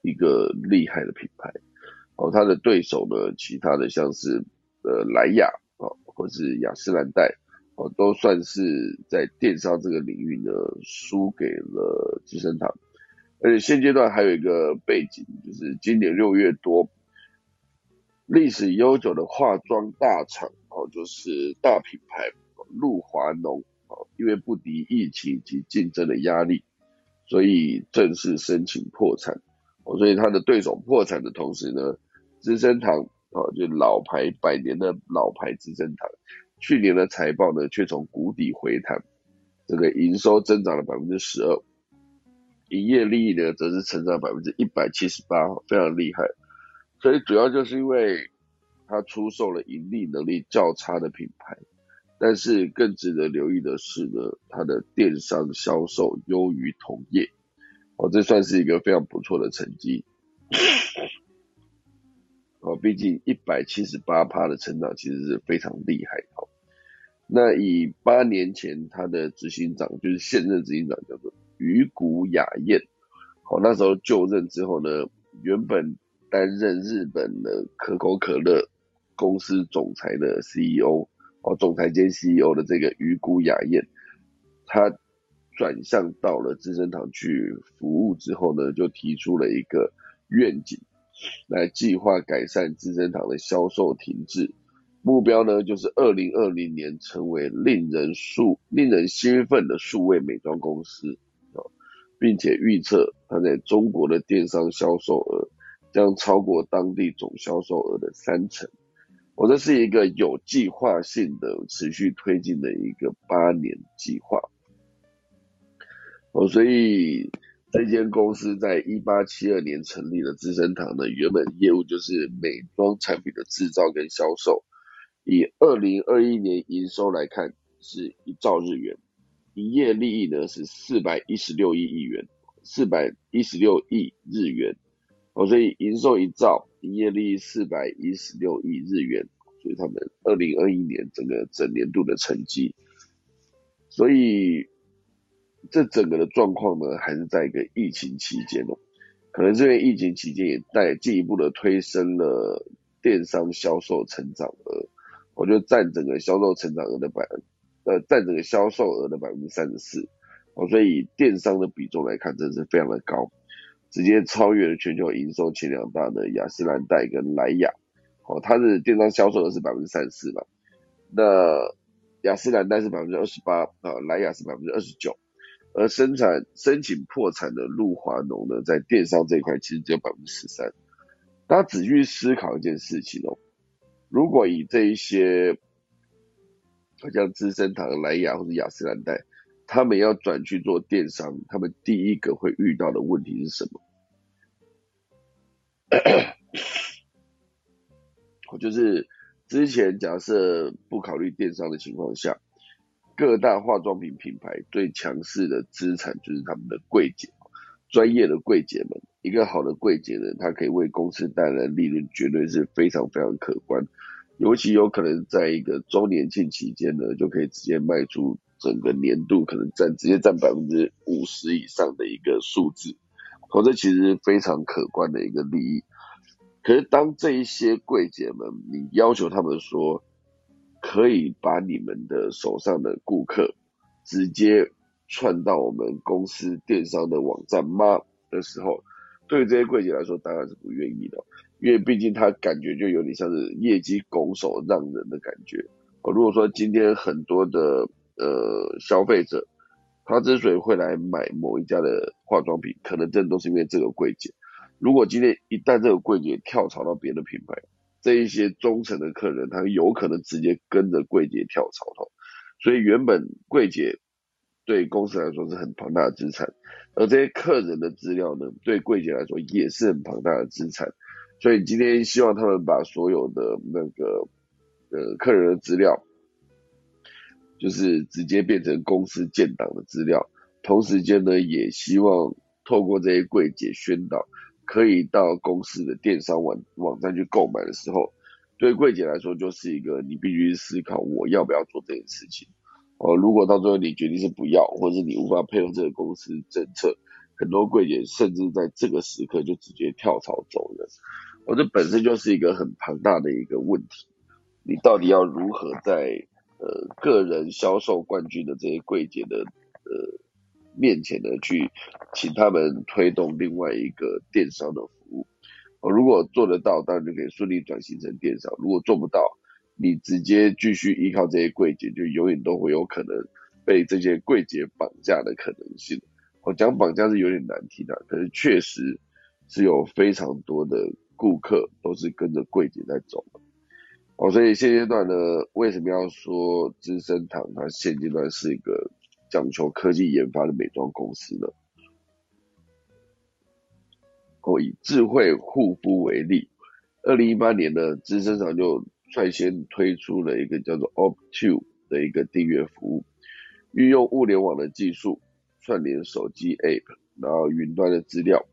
一个厉害的品牌哦，他的对手呢，其他的像是呃莱雅哦，或是雅诗兰黛哦，都算是在电商这个领域呢输给了资生堂，而且现阶段还有一个背景，就是今年六月多，历史悠久的化妆大厂哦，就是大品牌露华浓哦。因为不敌疫情及竞争的压力，所以正式申请破产。哦，所以他的对手破产的同时呢，资生堂哦，就老牌百年的老牌资生堂，去年的财报呢却从谷底回弹，这个营收增长了百分之十二，营业利益呢则是成长百分之一百七十八，非常厉害。所以主要就是因为他出售了盈利能力较差的品牌。但是更值得留意的是呢，它的电商销售优于同业，哦，这算是一个非常不错的成绩。哦，毕竟一百七十八趴的成长其实是非常厉害。哦，那以八年前他的执行长，就是现任执行长叫做鱼谷雅彦，好，那时候就任之后呢，原本担任日本的可口可乐公司总裁的 CEO。哦，总裁兼 CEO 的这个鱼谷雅彦，他转向到了资生堂去服务之后呢，就提出了一个愿景，来计划改善资生堂的销售停滞，目标呢就是二零二零年成为令人数令人兴奋的数位美妆公司并且预测它在中国的电商销售额将超过当地总销售额的三成。我这是一个有计划性的持续推进的一个八年计划，哦，所以这间公司在一八七二年成立的资生堂呢，原本业务就是美妆产品的制造跟销售，以二零二一年营收来看是一兆日元，营业利益呢是四百一十六亿亿元，四百一十六亿日元。哦，所以营收一兆，营业利益四百一十六亿日元，所以他们二零二一年整个整年度的成绩，所以这整个的状况呢，还是在一个疫情期间哦，可能这个疫情期间也带进一步的推升了电商销售成长额，我觉得占整个销售成长额的百呃占整个销售额的百分之三十四，哦，所以电商的比重来看，真是非常的高。直接超越了全球营收前两大的雅诗兰黛跟莱雅，哦，它的电商销售额是百分之三十四嘛，那雅诗兰黛是百分之二十八啊，莱雅是百分之二十九，而生产申请破产的露华浓呢，在电商这一块其实只有百分之十三。大家仔细思考一件事情哦，如果以这一些，好像资生堂、莱雅或者雅诗兰黛。他们要转去做电商，他们第一个会遇到的问题是什么？我 <coughs> 就是之前假设不考虑电商的情况下，各大化妆品品牌最强势的资产就是他们的柜姐，专业的柜姐们。一个好的柜姐呢，她可以为公司带来利润，绝对是非常非常可观。尤其有可能在一个周年庆期间呢，就可以直接卖出。整个年度可能占直接占百分之五十以上的一个数字，哦，这其实非常可观的一个利益。可是当这一些柜姐们，你要求他们说，可以把你们的手上的顾客直接串到我们公司电商的网站吗？的时候，对于这些柜姐来说，当然是不愿意的，因为毕竟他感觉就有点像是业绩拱手让人的感觉。如果说今天很多的呃，消费者他之所以会来买某一家的化妆品，可能真的都是因为这个柜姐。如果今天一旦这个柜姐跳槽到别的品牌，这一些忠诚的客人，他有可能直接跟着柜姐跳槽哦。所以原本柜姐对公司来说是很庞大的资产，而这些客人的资料呢，对柜姐来说也是很庞大的资产。所以今天希望他们把所有的那个呃客人的资料。就是直接变成公司建档的资料，同时间呢，也希望透过这些柜姐宣导，可以到公司的电商网网站去购买的时候，对柜姐来说就是一个你必须思考我要不要做这件事情。哦，如果到最后你决定是不要，或者是你无法配合这个公司政策，很多柜姐甚至在这个时刻就直接跳槽走人。我这本身就是一个很庞大的一个问题，你到底要如何在？呃，个人销售冠军的这些柜姐的呃面前呢，去请他们推动另外一个电商的服务。哦，如果做得到，当然就可以顺利转型成电商；如果做不到，你直接继续依靠这些柜姐，就永远都会有可能被这些柜姐绑架的可能性。我讲绑架是有点难听的，可是确实是有非常多的顾客都是跟着柜姐在走。哦，所以现阶段呢，为什么要说资生堂它现阶段是一个讲求科技研发的美妆公司呢？我，以智慧护肤为例，二零一八年呢，资生堂就率先推出了一个叫做 Opto 的一个订阅服务，运用物联网的技术串联手机 App，然后云端的资料，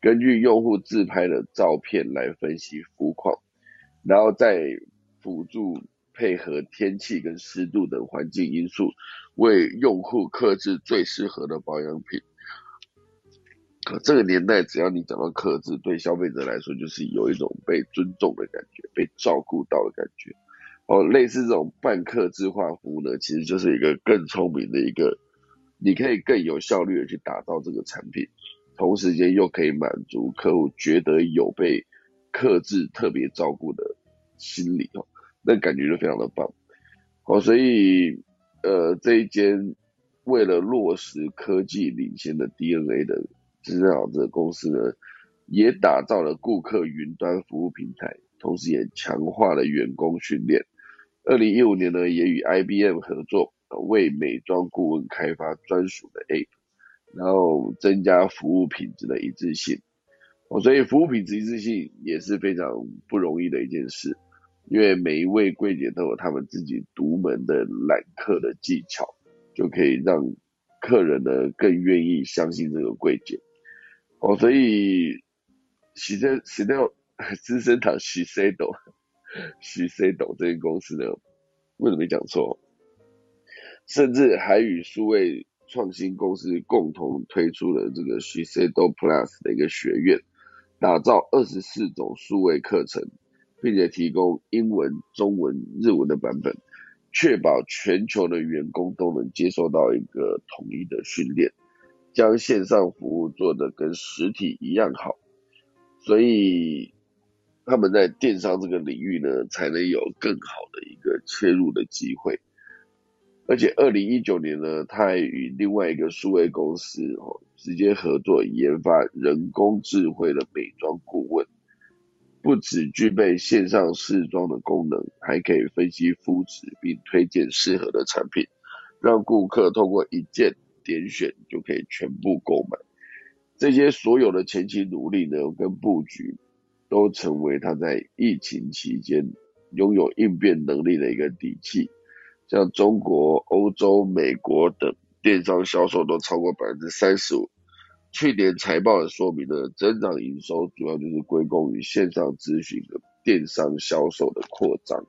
根据用户自拍的照片来分析肤况，然后再辅助配合天气跟湿度等环境因素，为用户克制最适合的保养品。可这个年代，只要你讲到克制，对消费者来说就是有一种被尊重的感觉，被照顾到的感觉。哦，类似这种半克制化服务呢，其实就是一个更聪明的一个，你可以更有效率的去打造这个产品，同时间又可以满足客户觉得有被克制、特别照顾的心理哦。那感觉就非常的棒，好，所以呃这一间为了落实科技领先的 DNA 的资料这个公司呢，也打造了顾客云端服务平台，同时也强化了员工训练。二零一五年呢，也与 IBM 合作，为美妆顾问开发专属的 App，然后增加服务品质的一致性。哦，所以服务品质一致性也是非常不容易的一件事。因为每一位柜姐都有他们自己独门的揽客的技巧，就可以让客人呢更愿意相信这个柜姐。哦，所以许生许到资生堂许 C 斗许 C 斗这间公司呢，为什么没讲错？甚至还与数位创新公司共同推出了这个 Shiseido Plus 的一个学院，打造二十四种数位课程，并且提供英文、中文、日文的版本，确保全球的员工都能接受到一个统一的训练，将线上服务做得跟实体一样好。所以他们在电商这个领域呢，才能有更好的一个切入的机会。而且二零一九年呢，他还与另外一个数位公司哦直接合作研发人工智慧的美妆顾问，不只具备线上试妆的功能，还可以分析肤质并推荐适合的产品，让顾客通过一键点选就可以全部购买。这些所有的前期努力呢跟布局，都成为他在疫情期间拥有应变能力的一个底气。像中国、欧洲、美国等电商销售都超过百分之三十五。去年财报的说明呢，增长营收主要就是归功于线上咨询的电商销售的扩张。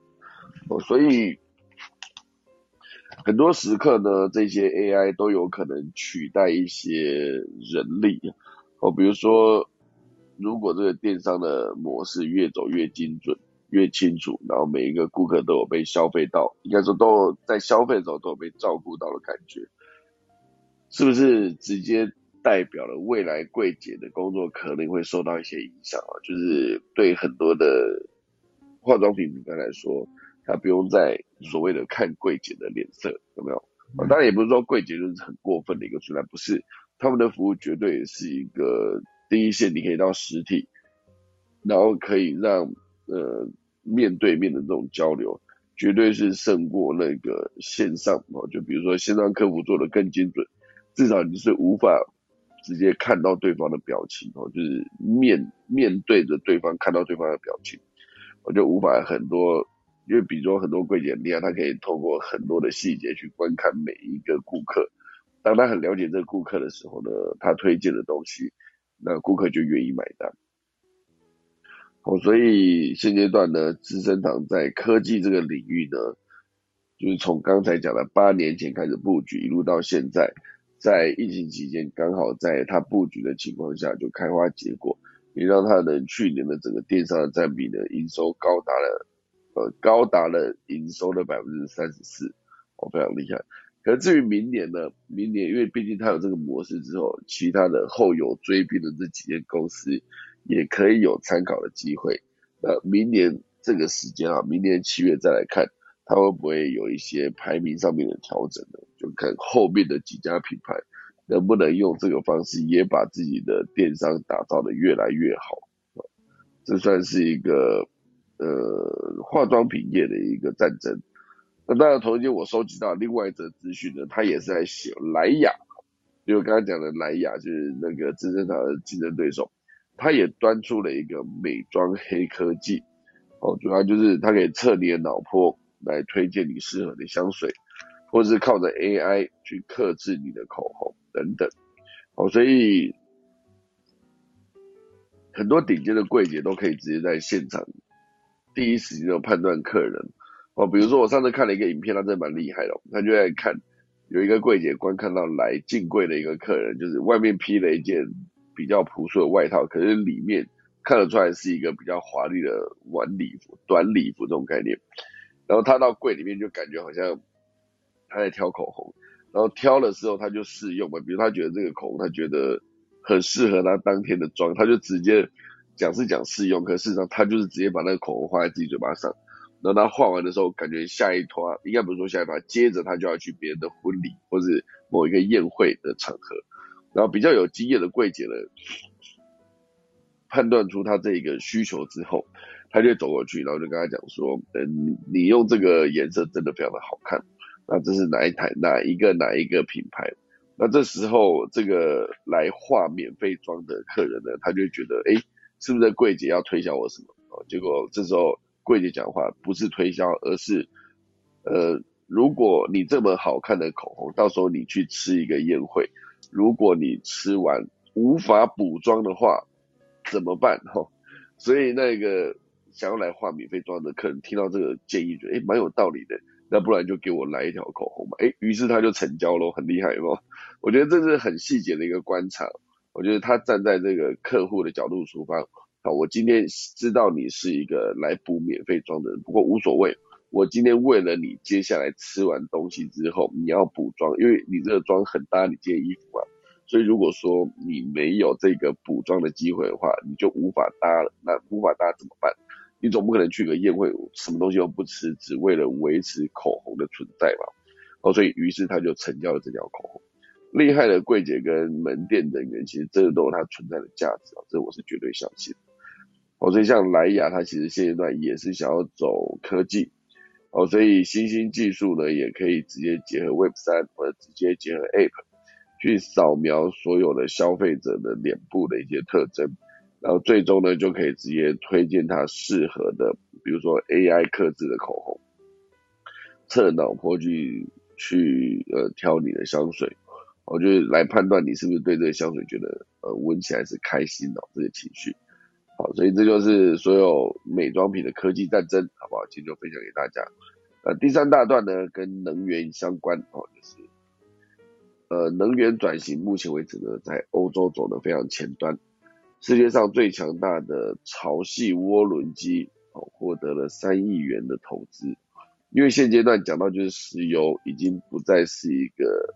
哦，所以很多时刻呢，这些 AI 都有可能取代一些人力。哦，比如说，如果这个电商的模式越走越精准。越清楚，然后每一个顾客都有被消费到，应该说都在消费的时候都有被照顾到的感觉，是不是直接代表了未来柜姐的工作可能会受到一些影响啊？就是对很多的化妆品品牌来说，他不用再所谓的看柜姐的脸色，有没有？当然也不是说柜姐就是很过分的一个存在，不是，他们的服务绝对是一个第一线，你可以到实体，然后可以让。呃，面对面的这种交流，绝对是胜过那个线上哦。就比如说线上客服做的更精准，至少你是无法直接看到对方的表情哦，就是面面对着对方看到对方的表情，我就无法很多，因为比如说很多柜姐厉害，他可以透过很多的细节去观看每一个顾客，当他很了解这个顾客的时候呢，他推荐的东西，那顾客就愿意买单。哦，所以现阶段呢，资生堂在科技这个领域呢，就是从刚才讲的八年前开始布局，一路到现在，在疫情期间刚好在它布局的情况下就开花结果，也让它的去年的整个电商的占比呢，营收高达了，呃，高达了营收的百分之三十四，哦，非常厉害。可至于明年呢，明年因为毕竟它有这个模式之后，其他的后有追兵的这几间公司。也可以有参考的机会。那明年这个时间啊，明年七月再来看，它会不会有一些排名上面的调整呢？就看后面的几家品牌能不能用这个方式，也把自己的电商打造的越来越好。这算是一个呃化妆品业的一个战争。那当然，同一天我收集到另外一则资讯呢，它也是在写莱雅，因为刚刚讲的莱雅就是那个资生堂的竞争对手。他也端出了一个美妆黑科技，哦，主要就是它可以测你的脑波来推荐你适合的香水，或是靠着 AI 去克制你的口红等等，哦，所以很多顶尖的柜姐都可以直接在现场第一时间就判断客人，哦，比如说我上次看了一个影片，他真的蛮厉害的，他就在看有一个柜姐观看到来进柜的一个客人，就是外面披了一件。比较朴素的外套，可是里面看得出来是一个比较华丽的晚礼服、短礼服这种概念。然后他到柜里面就感觉好像他在挑口红，然后挑的时候他就试用嘛，比如他觉得这个口红他觉得很适合他当天的妆，他就直接讲是讲试用，可事实上他就是直接把那个口红画在自己嘴巴上。然后他画完的时候，感觉下一拖应该不是说下一趴，接着他就要去别人的婚礼或是某一个宴会的场合。然后比较有经验的柜姐呢，判断出他这一个需求之后，他就走过去，然后就跟他讲说：“嗯，你用这个颜色真的非常的好看，那这是哪一台哪一个哪一个品牌？”那这时候这个来化免费妆的客人呢，他就觉得：“哎，是不是柜姐要推销我什么？”哦，结果这时候柜姐讲话不是推销，而是：“呃，如果你这么好看的口红，到时候你去吃一个宴会。”如果你吃完无法补妆的话，怎么办？哈，所以那个想要来画免费妆的客人听到这个建议，觉得诶蛮有道理的，那不然就给我来一条口红吧。诶，于是他就成交了，很厉害哦？我觉得这是很细节的一个观察。我觉得他站在这个客户的角度出发，好，我今天知道你是一个来补免费妆的人，不过无所谓。我今天为了你，接下来吃完东西之后，你要补妆，因为你这个妆很搭你这件衣服啊。所以如果说你没有这个补妆的机会的话，你就无法搭了。那无法搭怎么办？你总不可能去个宴会，什么东西都不吃，只为了维持口红的存在吧？哦，所以于是他就成交了这条口红。厉害的柜姐跟门店人员，其实这都有它存在的价值啊，这我是绝对相信。哦，所以像莱雅，它其实现阶段也是想要走科技。哦，所以新兴技术呢，也可以直接结合 Web 三或者直接结合 App，去扫描所有的消费者的脸部的一些特征，然后最终呢，就可以直接推荐他适合的，比如说 AI 克制的口红，测脑波去去呃挑你的香水，我就来判断你是不是对这个香水觉得呃闻起来是开心的这个情绪。好，所以这就是所有美妆品的科技战争，好不好？今天就分享给大家。呃，第三大段呢，跟能源相关哦，就是呃能源转型，目前为止呢，在欧洲走的非常前端。世界上最强大的潮汐涡轮机哦，获得了三亿元的投资。因为现阶段讲到就是石油已经不再是一个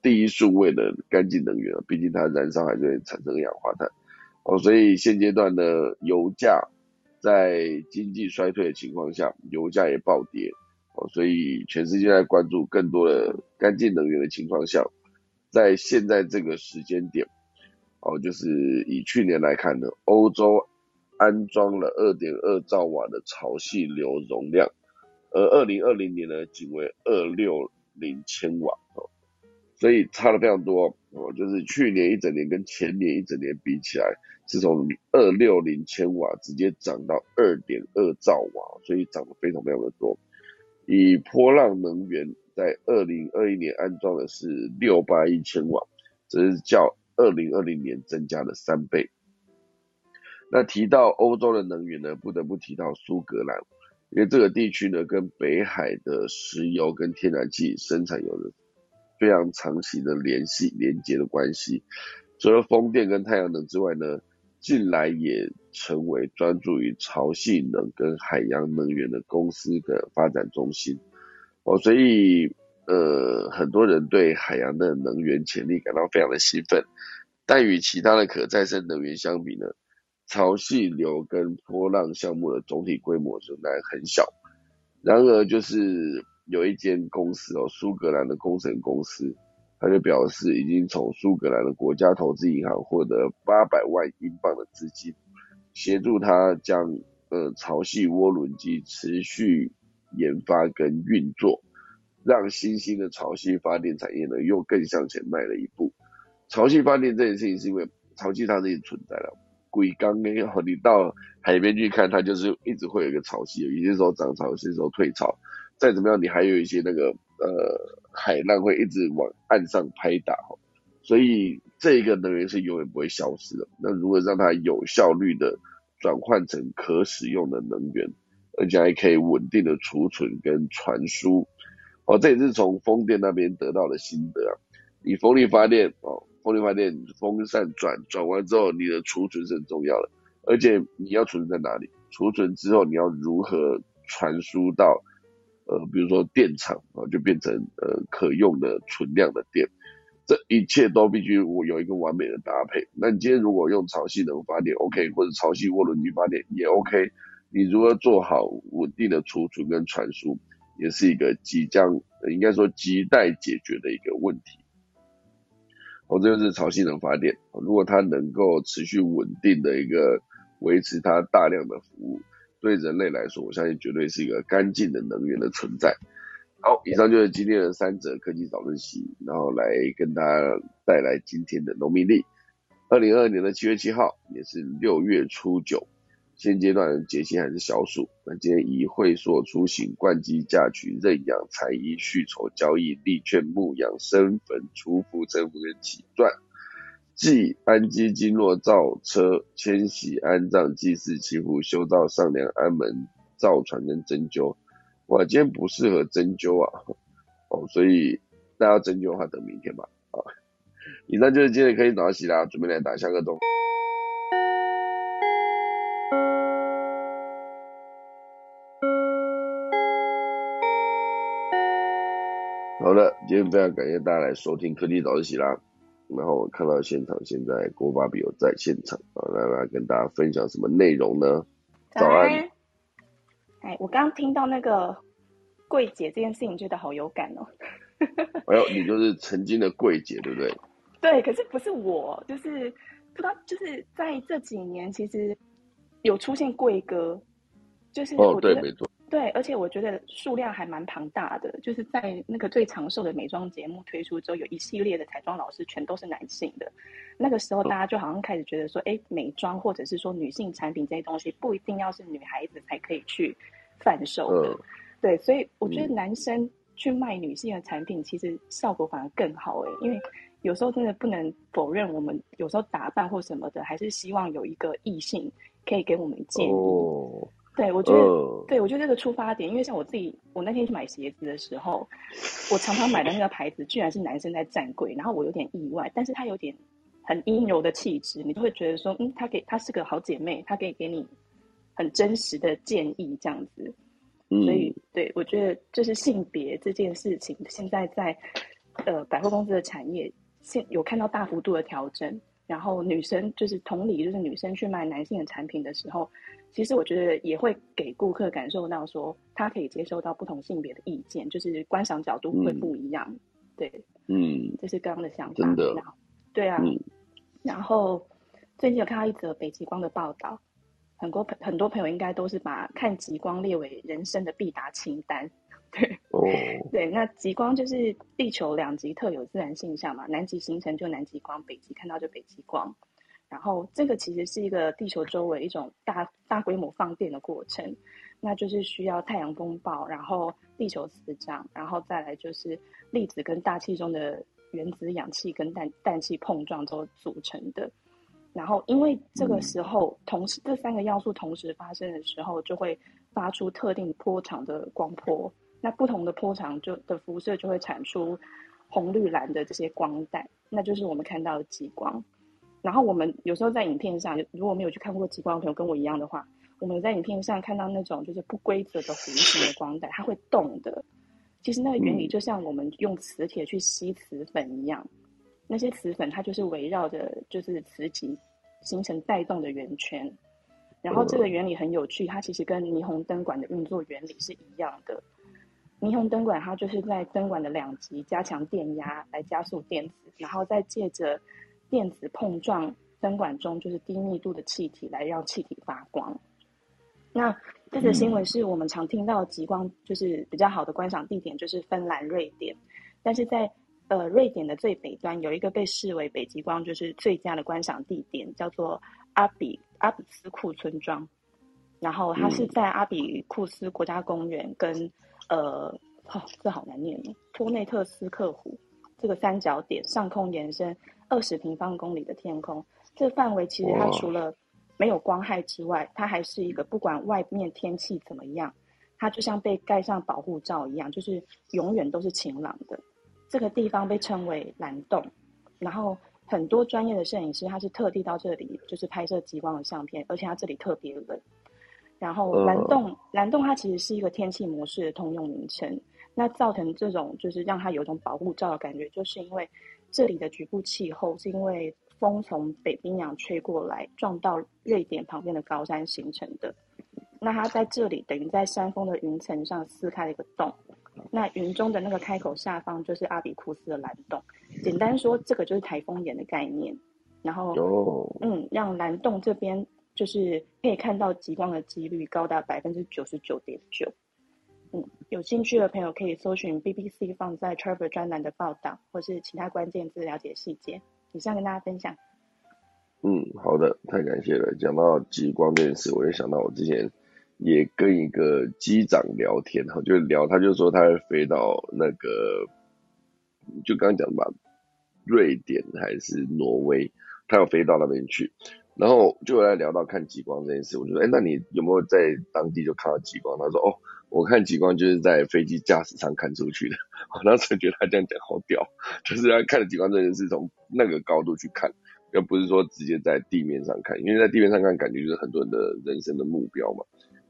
第一数位的干净能源了，毕竟它燃烧还是会产生二氧化碳。哦，所以现阶段的油价在经济衰退的情况下，油价也暴跌。哦，所以全世界在关注更多的干净能源的情况下，在现在这个时间点，哦，就是以去年来看呢，欧洲安装了二点二兆瓦的潮汐流容量，而二零二零年呢，仅为二六零千瓦。哦，所以差的非常多。哦，就是去年一整年跟前年一整年比起来。是从二六零千瓦直接涨到二点二兆瓦，所以涨得非常非常的多。以波浪能源在二零二一年安装的是六八一千瓦，这是较二零二零年增加了三倍。那提到欧洲的能源呢，不得不提到苏格兰，因为这个地区呢跟北海的石油跟天然气生产有着非常长期的联系连接的关系。除了风电跟太阳能之外呢，近来也成为专注于潮汐能跟海洋能源的公司的发展中心哦，所以呃很多人对海洋的能源潜力感到非常的兴奋，但与其他的可再生能源相比呢，潮汐流跟波浪项目的总体规模仍然很小。然而就是有一间公司哦，苏格兰的工程公司。他就表示，已经从苏格兰的国家投资银行获得八百万英镑的资金，协助他将呃潮汐涡轮机持续研发跟运作，让新兴的潮汐发电产业呢又更向前迈了一步。潮汐发电这件事情是因为潮汐它已经存在了，鬼缸呢，你到海边去看，它就是一直会有一个潮汐，有些时候涨潮，有些时候退潮，再怎么样，你还有一些那个呃。海浪会一直往岸上拍打，所以这个能源是永远不会消失的。那如果让它有效率的转换成可使用的能源，而且还可以稳定的储存跟传输，哦，这也是从风电那边得到的心得啊。你风力发电哦，风力发电风扇转转完之后，你的储存是很重要的，而且你要储存在哪里？储存之后你要如何传输到？呃，比如说电厂啊，就变成呃可用的存量的电，这一切都必须我有一个完美的搭配。那你今天如果用潮汐能发电，OK，或者潮汐涡轮机发电也 OK，你如何做好稳定的储存跟传输，也是一个即将应该说亟待解决的一个问题。哦，这就是潮汐能发电，如果它能够持续稳定的一个维持它大量的服务。对人类来说，我相信绝对是一个干净的能源的存在。好，以上就是今天的三则科技早自习，然后来跟大家带来今天的农民历。二零二二年的七月七号，也是六月初九，现阶段节气还是小暑。那今天以会所出行、灌机、嫁娶、认养、裁衣、续筹、交易、立券、牧养、生坟、除福、征福跟起传。祭安基经络造车迁徙安葬祭祀祈福修道上梁安门造船跟针灸。哇，今天不适合针灸啊，哦，所以大家针灸的话等明天吧。啊，以上就是今天可以早起啦，准备来打下个洞。的，今天非常感谢大家来收听科技早自习啦。然后我看到现场现在郭巴比有在现场啊，来来跟大家分享什么内容呢？早安。哎，我刚刚听到那个柜姐这件事情，觉得好有感哦。哎呦，你就是曾经的柜姐，对不对？对，可是不是我，就是不知道，就是在这几年，其实有出现柜哥，就是哦，对，没错。对，而且我觉得数量还蛮庞大的，就是在那个最长寿的美妆节目推出之后，有一系列的彩妆老师全都是男性的。那个时候，大家就好像开始觉得说，哎，美妆或者是说女性产品这些东西，不一定要是女孩子才可以去贩售的。对，所以我觉得男生去卖女性的产品，其实效果反而更好哎，因为有时候真的不能否认，我们有时候打扮或什么的，还是希望有一个异性可以给我们建议。对，我觉得，对我觉得这个出发点，因为像我自己，我那天去买鞋子的时候，我常常买的那个牌子，居然是男生在站柜，然后我有点意外，但是他有点很阴柔的气质，你就会觉得说，嗯，他给他是个好姐妹，他可以给你很真实的建议，这样子。所以，对我觉得就是性别这件事情，现在在呃百货公司的产业，现有看到大幅度的调整，然后女生就是同理，就是女生去卖男性的产品的时候。其实我觉得也会给顾客感受到说，他可以接受到不同性别的意见，就是观赏角度会不一样。对，嗯，这是刚刚的想法。真的，对啊。然后最近有看到一则北极光的报道，很多朋很多朋友应该都是把看极光列为人生的必答清单。<laughs> 对，哦，对，那极光就是地球两极特有自然现象嘛，南极形成就南极光，北极看到就北极光。然后这个其实是一个地球周围一种大大规模放电的过程，那就是需要太阳风暴，然后地球磁场，然后再来就是粒子跟大气中的原子氧气跟氮氮气碰撞之后组成的。然后因为这个时候同时这三个要素同时发生的时候，就会发出特定波长的光波。那不同的波长就的辐射就会产出红绿蓝的这些光带，那就是我们看到的极光。然后我们有时候在影片上，如果没有去看过极光的朋友，跟我一样的话，我们在影片上看到那种就是不规则的弧形的光带，它会动的。其实那个原理就像我们用磁铁去吸磁粉一样，那些磁粉它就是围绕着就是磁极形成带动的圆圈。然后这个原理很有趣，它其实跟霓虹灯管的运作原理是一样的。霓虹灯管它就是在灯管的两极加强电压来加速电子，然后再借着电子碰撞灯管中就是低密度的气体，来让气体发光。那这则新闻是我们常听到极光，就是比较好的观赏地点就是芬兰、瑞典。但是在呃瑞典的最北端有一个被视为北极光就是最佳的观赏地点，叫做阿比阿比斯库村庄。然后它是在阿比库斯国家公园跟呃，哦，这好难念哦，托内特斯克湖。这个三角点上空延伸二十平方公里的天空，这个范围其实它除了没有光害之外，它还是一个不管外面天气怎么样，它就像被盖上保护罩一样，就是永远都是晴朗的。这个地方被称为蓝洞，然后很多专业的摄影师他是特地到这里就是拍摄极光的相片，而且它这里特别冷。然后蓝洞蓝洞它其实是一个天气模式的通用名称。那造成这种就是让它有一种保护罩的感觉，就是因为这里的局部气候是因为风从北冰洋吹过来，撞到瑞典旁边的高山形成的。那它在这里等于在山峰的云层上撕开了一个洞，那云中的那个开口下方就是阿比库斯的蓝洞。简单说，这个就是台风眼的概念。然后，嗯，让蓝洞这边就是可以看到极光的几率高达百分之九十九点九。嗯，有兴趣的朋友可以搜寻 BBC 放在 Travel 专栏的报道，或是其他关键字了解细节。以上跟大家分享。嗯，好的，太感谢了。讲到极光这件事，我也想到我之前也跟一个机长聊天，哈，就聊，他就说他会飞到那个，就刚讲的吧，瑞典还是挪威，他要飞到那边去，然后就来聊到看极光这件事，我就说，哎，那你有没有在当地就看到极光？他说，哦，我看极光就是在飞机驾驶舱看出去的。<laughs> 我当时觉得他这样讲好屌，就是他看的极光这件事从那个高度去看，而不是说直接在地面上看，因为在地面上看感觉就是很多人的人生的目标嘛。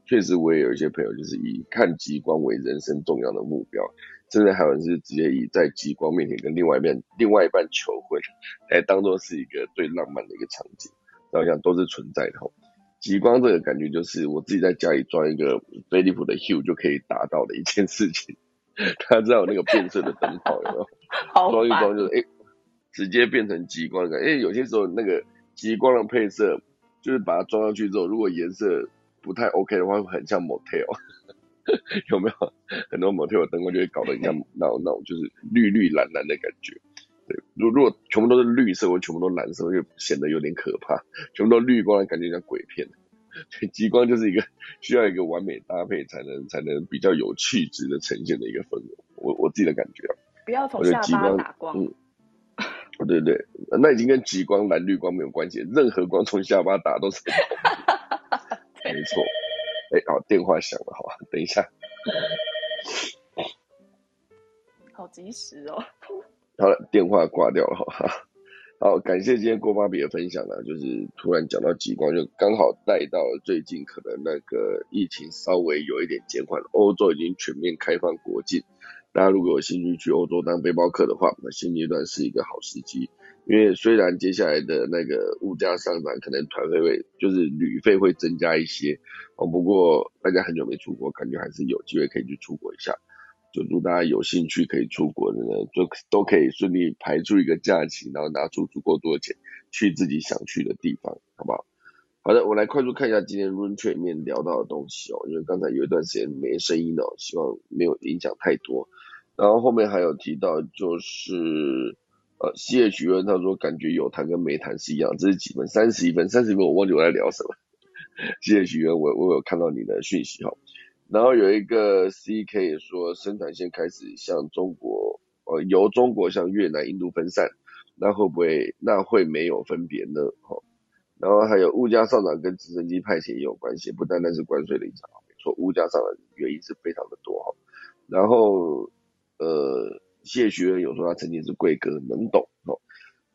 确实，我也有一些朋友就是以看极光为人生重要的目标，甚至还有人是直接以在极光面前跟另外一半另外一半求婚，来当做是一个最浪漫的一个场景。然后讲都是存在的哦。极光这个感觉就是我自己在家里装一个飞利浦的 Hue 就可以达到的一件事情。他知道那个变色的灯泡有没有？<laughs> 装一装就是哎，直接变成极光的感觉。哎，有些时候那个极光的配色，就是把它装上去之后，如果颜色不太 OK 的话，会很像 motel，<laughs> 有没有？很多 motel 的灯光就会搞得像那种那种就是绿绿蓝蓝的感觉。对，如如果全部都是绿色或全部都蓝色，就显得有点可怕。全部都绿光，感觉像鬼片。<laughs> 极光就是一个需要一个完美搭配才能才能比较有气质的呈现的一个氛围。我我自己的感觉啊，不要从下巴打光。嗯，对对，那已经跟极光蓝绿光没有关系，任何光从下巴打都是。<laughs> 没错，哎，好，电话响了，好吧，等一下。好及时哦。好了，电话挂掉了，哈。<laughs> 好，感谢今天郭巴比的分享呢，就是突然讲到极光，就刚好带到了最近可能那个疫情稍微有一点减缓，欧洲已经全面开放国境，大家如果有兴趣去欧洲当背包客的话，那现阶段是一个好时机。因为虽然接下来的那个物价上涨，可能团费会就是旅费会增加一些哦，不过大家很久没出国，感觉还是有机会可以去出国一下。就如大家有兴趣可以出国的呢，就都可以顺利排出一个假期，然后拿出足够多的钱去自己想去的地方，好不好？好的，我来快速看一下今天 Run Trade 里面聊到的东西哦，因为刚才有一段时间没声音哦，希望没有影响太多。然后后面还有提到就是。呃，C H 问他说感觉有谈跟没谈是一样，这是几分？三十一分，三十一分我忘记我在聊什么。C H 问我我有看到你的讯息哈，然后有一个 C K 说生产线开始向中国呃由中国向越南、印度分散，那会不会那会没有分别呢？哈，然后还有物价上涨跟直升机派遣也有关系，不单单是关税的影响，没错，物价上涨原因是非常的多哈，然后呃。谢学有说他曾经是贵哥，能懂哦。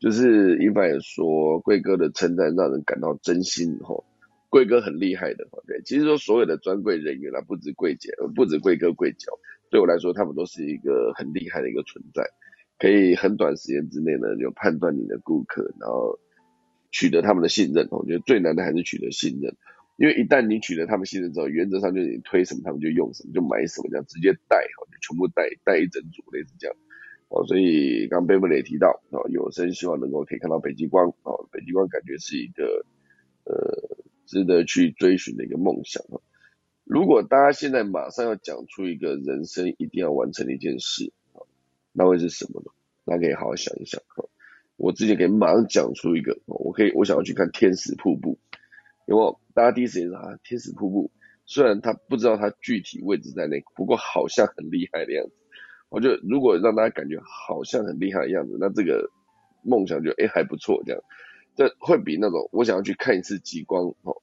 就是一般也说贵哥的称赞让人感到真心哦。贵哥很厉害的。对，其实说所有的专柜人员啊，不止柜姐，不止贵哥贵脚，对我来说他们都是一个很厉害的一个存在，可以很短时间之内呢就判断你的顾客，然后取得他们的信任。我觉得最难的还是取得信任。因为一旦你取得他们信任之后，原则上就是你推什么他们就用什么，就买什么这样直接带，就全部带带一整组类似这样哦。所以刚贝布雷也提到哦，有生希望能够可以看到北极光哦，北极光感觉是一个呃值得去追寻的一个梦想哦。如果大家现在马上要讲出一个人生一定要完成的一件事，那会是什么呢？大家可以好好想一想哈。我之前可以马上讲出一个，我可以我想要去看天使瀑布。因为大家第一时间说啊，天使瀑布，虽然他不知道它具体位置在哪，不过好像很厉害的样子。我觉得如果让大家感觉好像很厉害的样子，那这个梦想就哎还不错，这样，这会比那种我想要去看一次极光哦。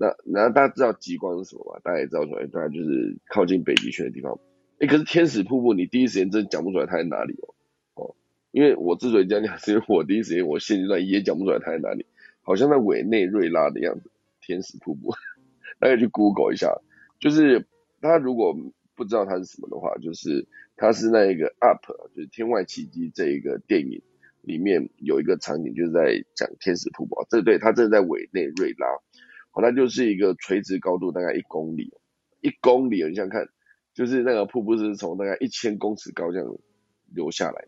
那然后大家知道极光是什么吗？大家也知道出来，大概就是靠近北极圈的地方。哎，可是天使瀑布，你第一时间真讲不出来它在哪里哦。哦，因为我之所以这样讲，是因为我第一时间我现阶段也讲不出来它在哪里，好像在委内瑞拉的样子。天使瀑布，<laughs> 大家去 Google 一下，就是他如果不知道它是什么的话，就是它是那一个 Up，就是《天外奇迹》这一个电影里面有一个场景，就是在讲天使瀑布。这对，它正在委内瑞拉，好，那就是一个垂直高度大概一公里，一公里，你想看，就是那个瀑布是从大概一千公尺高这样流下来，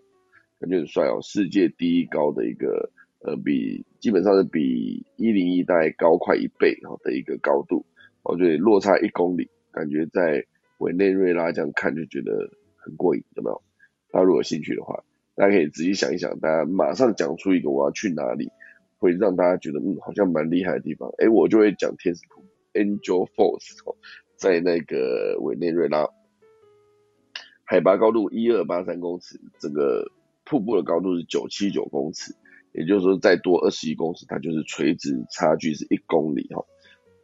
感觉很帅哦，世界第一高的一个。呃，比基本上是比一零一大概高快一倍哈的一个高度，我觉得落差一公里，感觉在委内瑞拉这样看就觉得很过瘾，有没有？大家如果有兴趣的话，大家可以仔细想一想，大家马上讲出一个我要去哪里，会让大家觉得嗯好像蛮厉害的地方，哎，我就会讲天使瀑布 Angel Falls，在那个委内瑞拉，海拔高度一二八三公尺，这个。瀑布的高度是九七九公尺，也就是说再多二十一公尺，它就是垂直差距是一公里哈，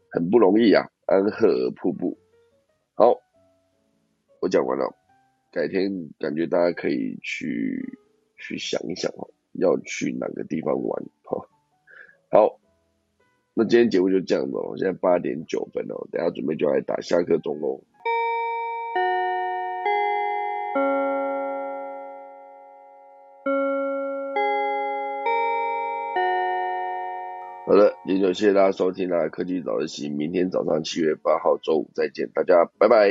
很不容易啊。安赫尔瀑布，好，我讲完了，改天感觉大家可以去去想一想哦，要去哪个地方玩哈。好，那今天节目就这样子哦，现在八点九分哦，等下准备就来打下课钟喽。好的，也就谢谢大家收听啦，科技早自习，明天早上七月八号周五再见，大家拜拜。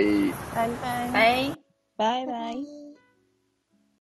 拜拜。拜拜拜。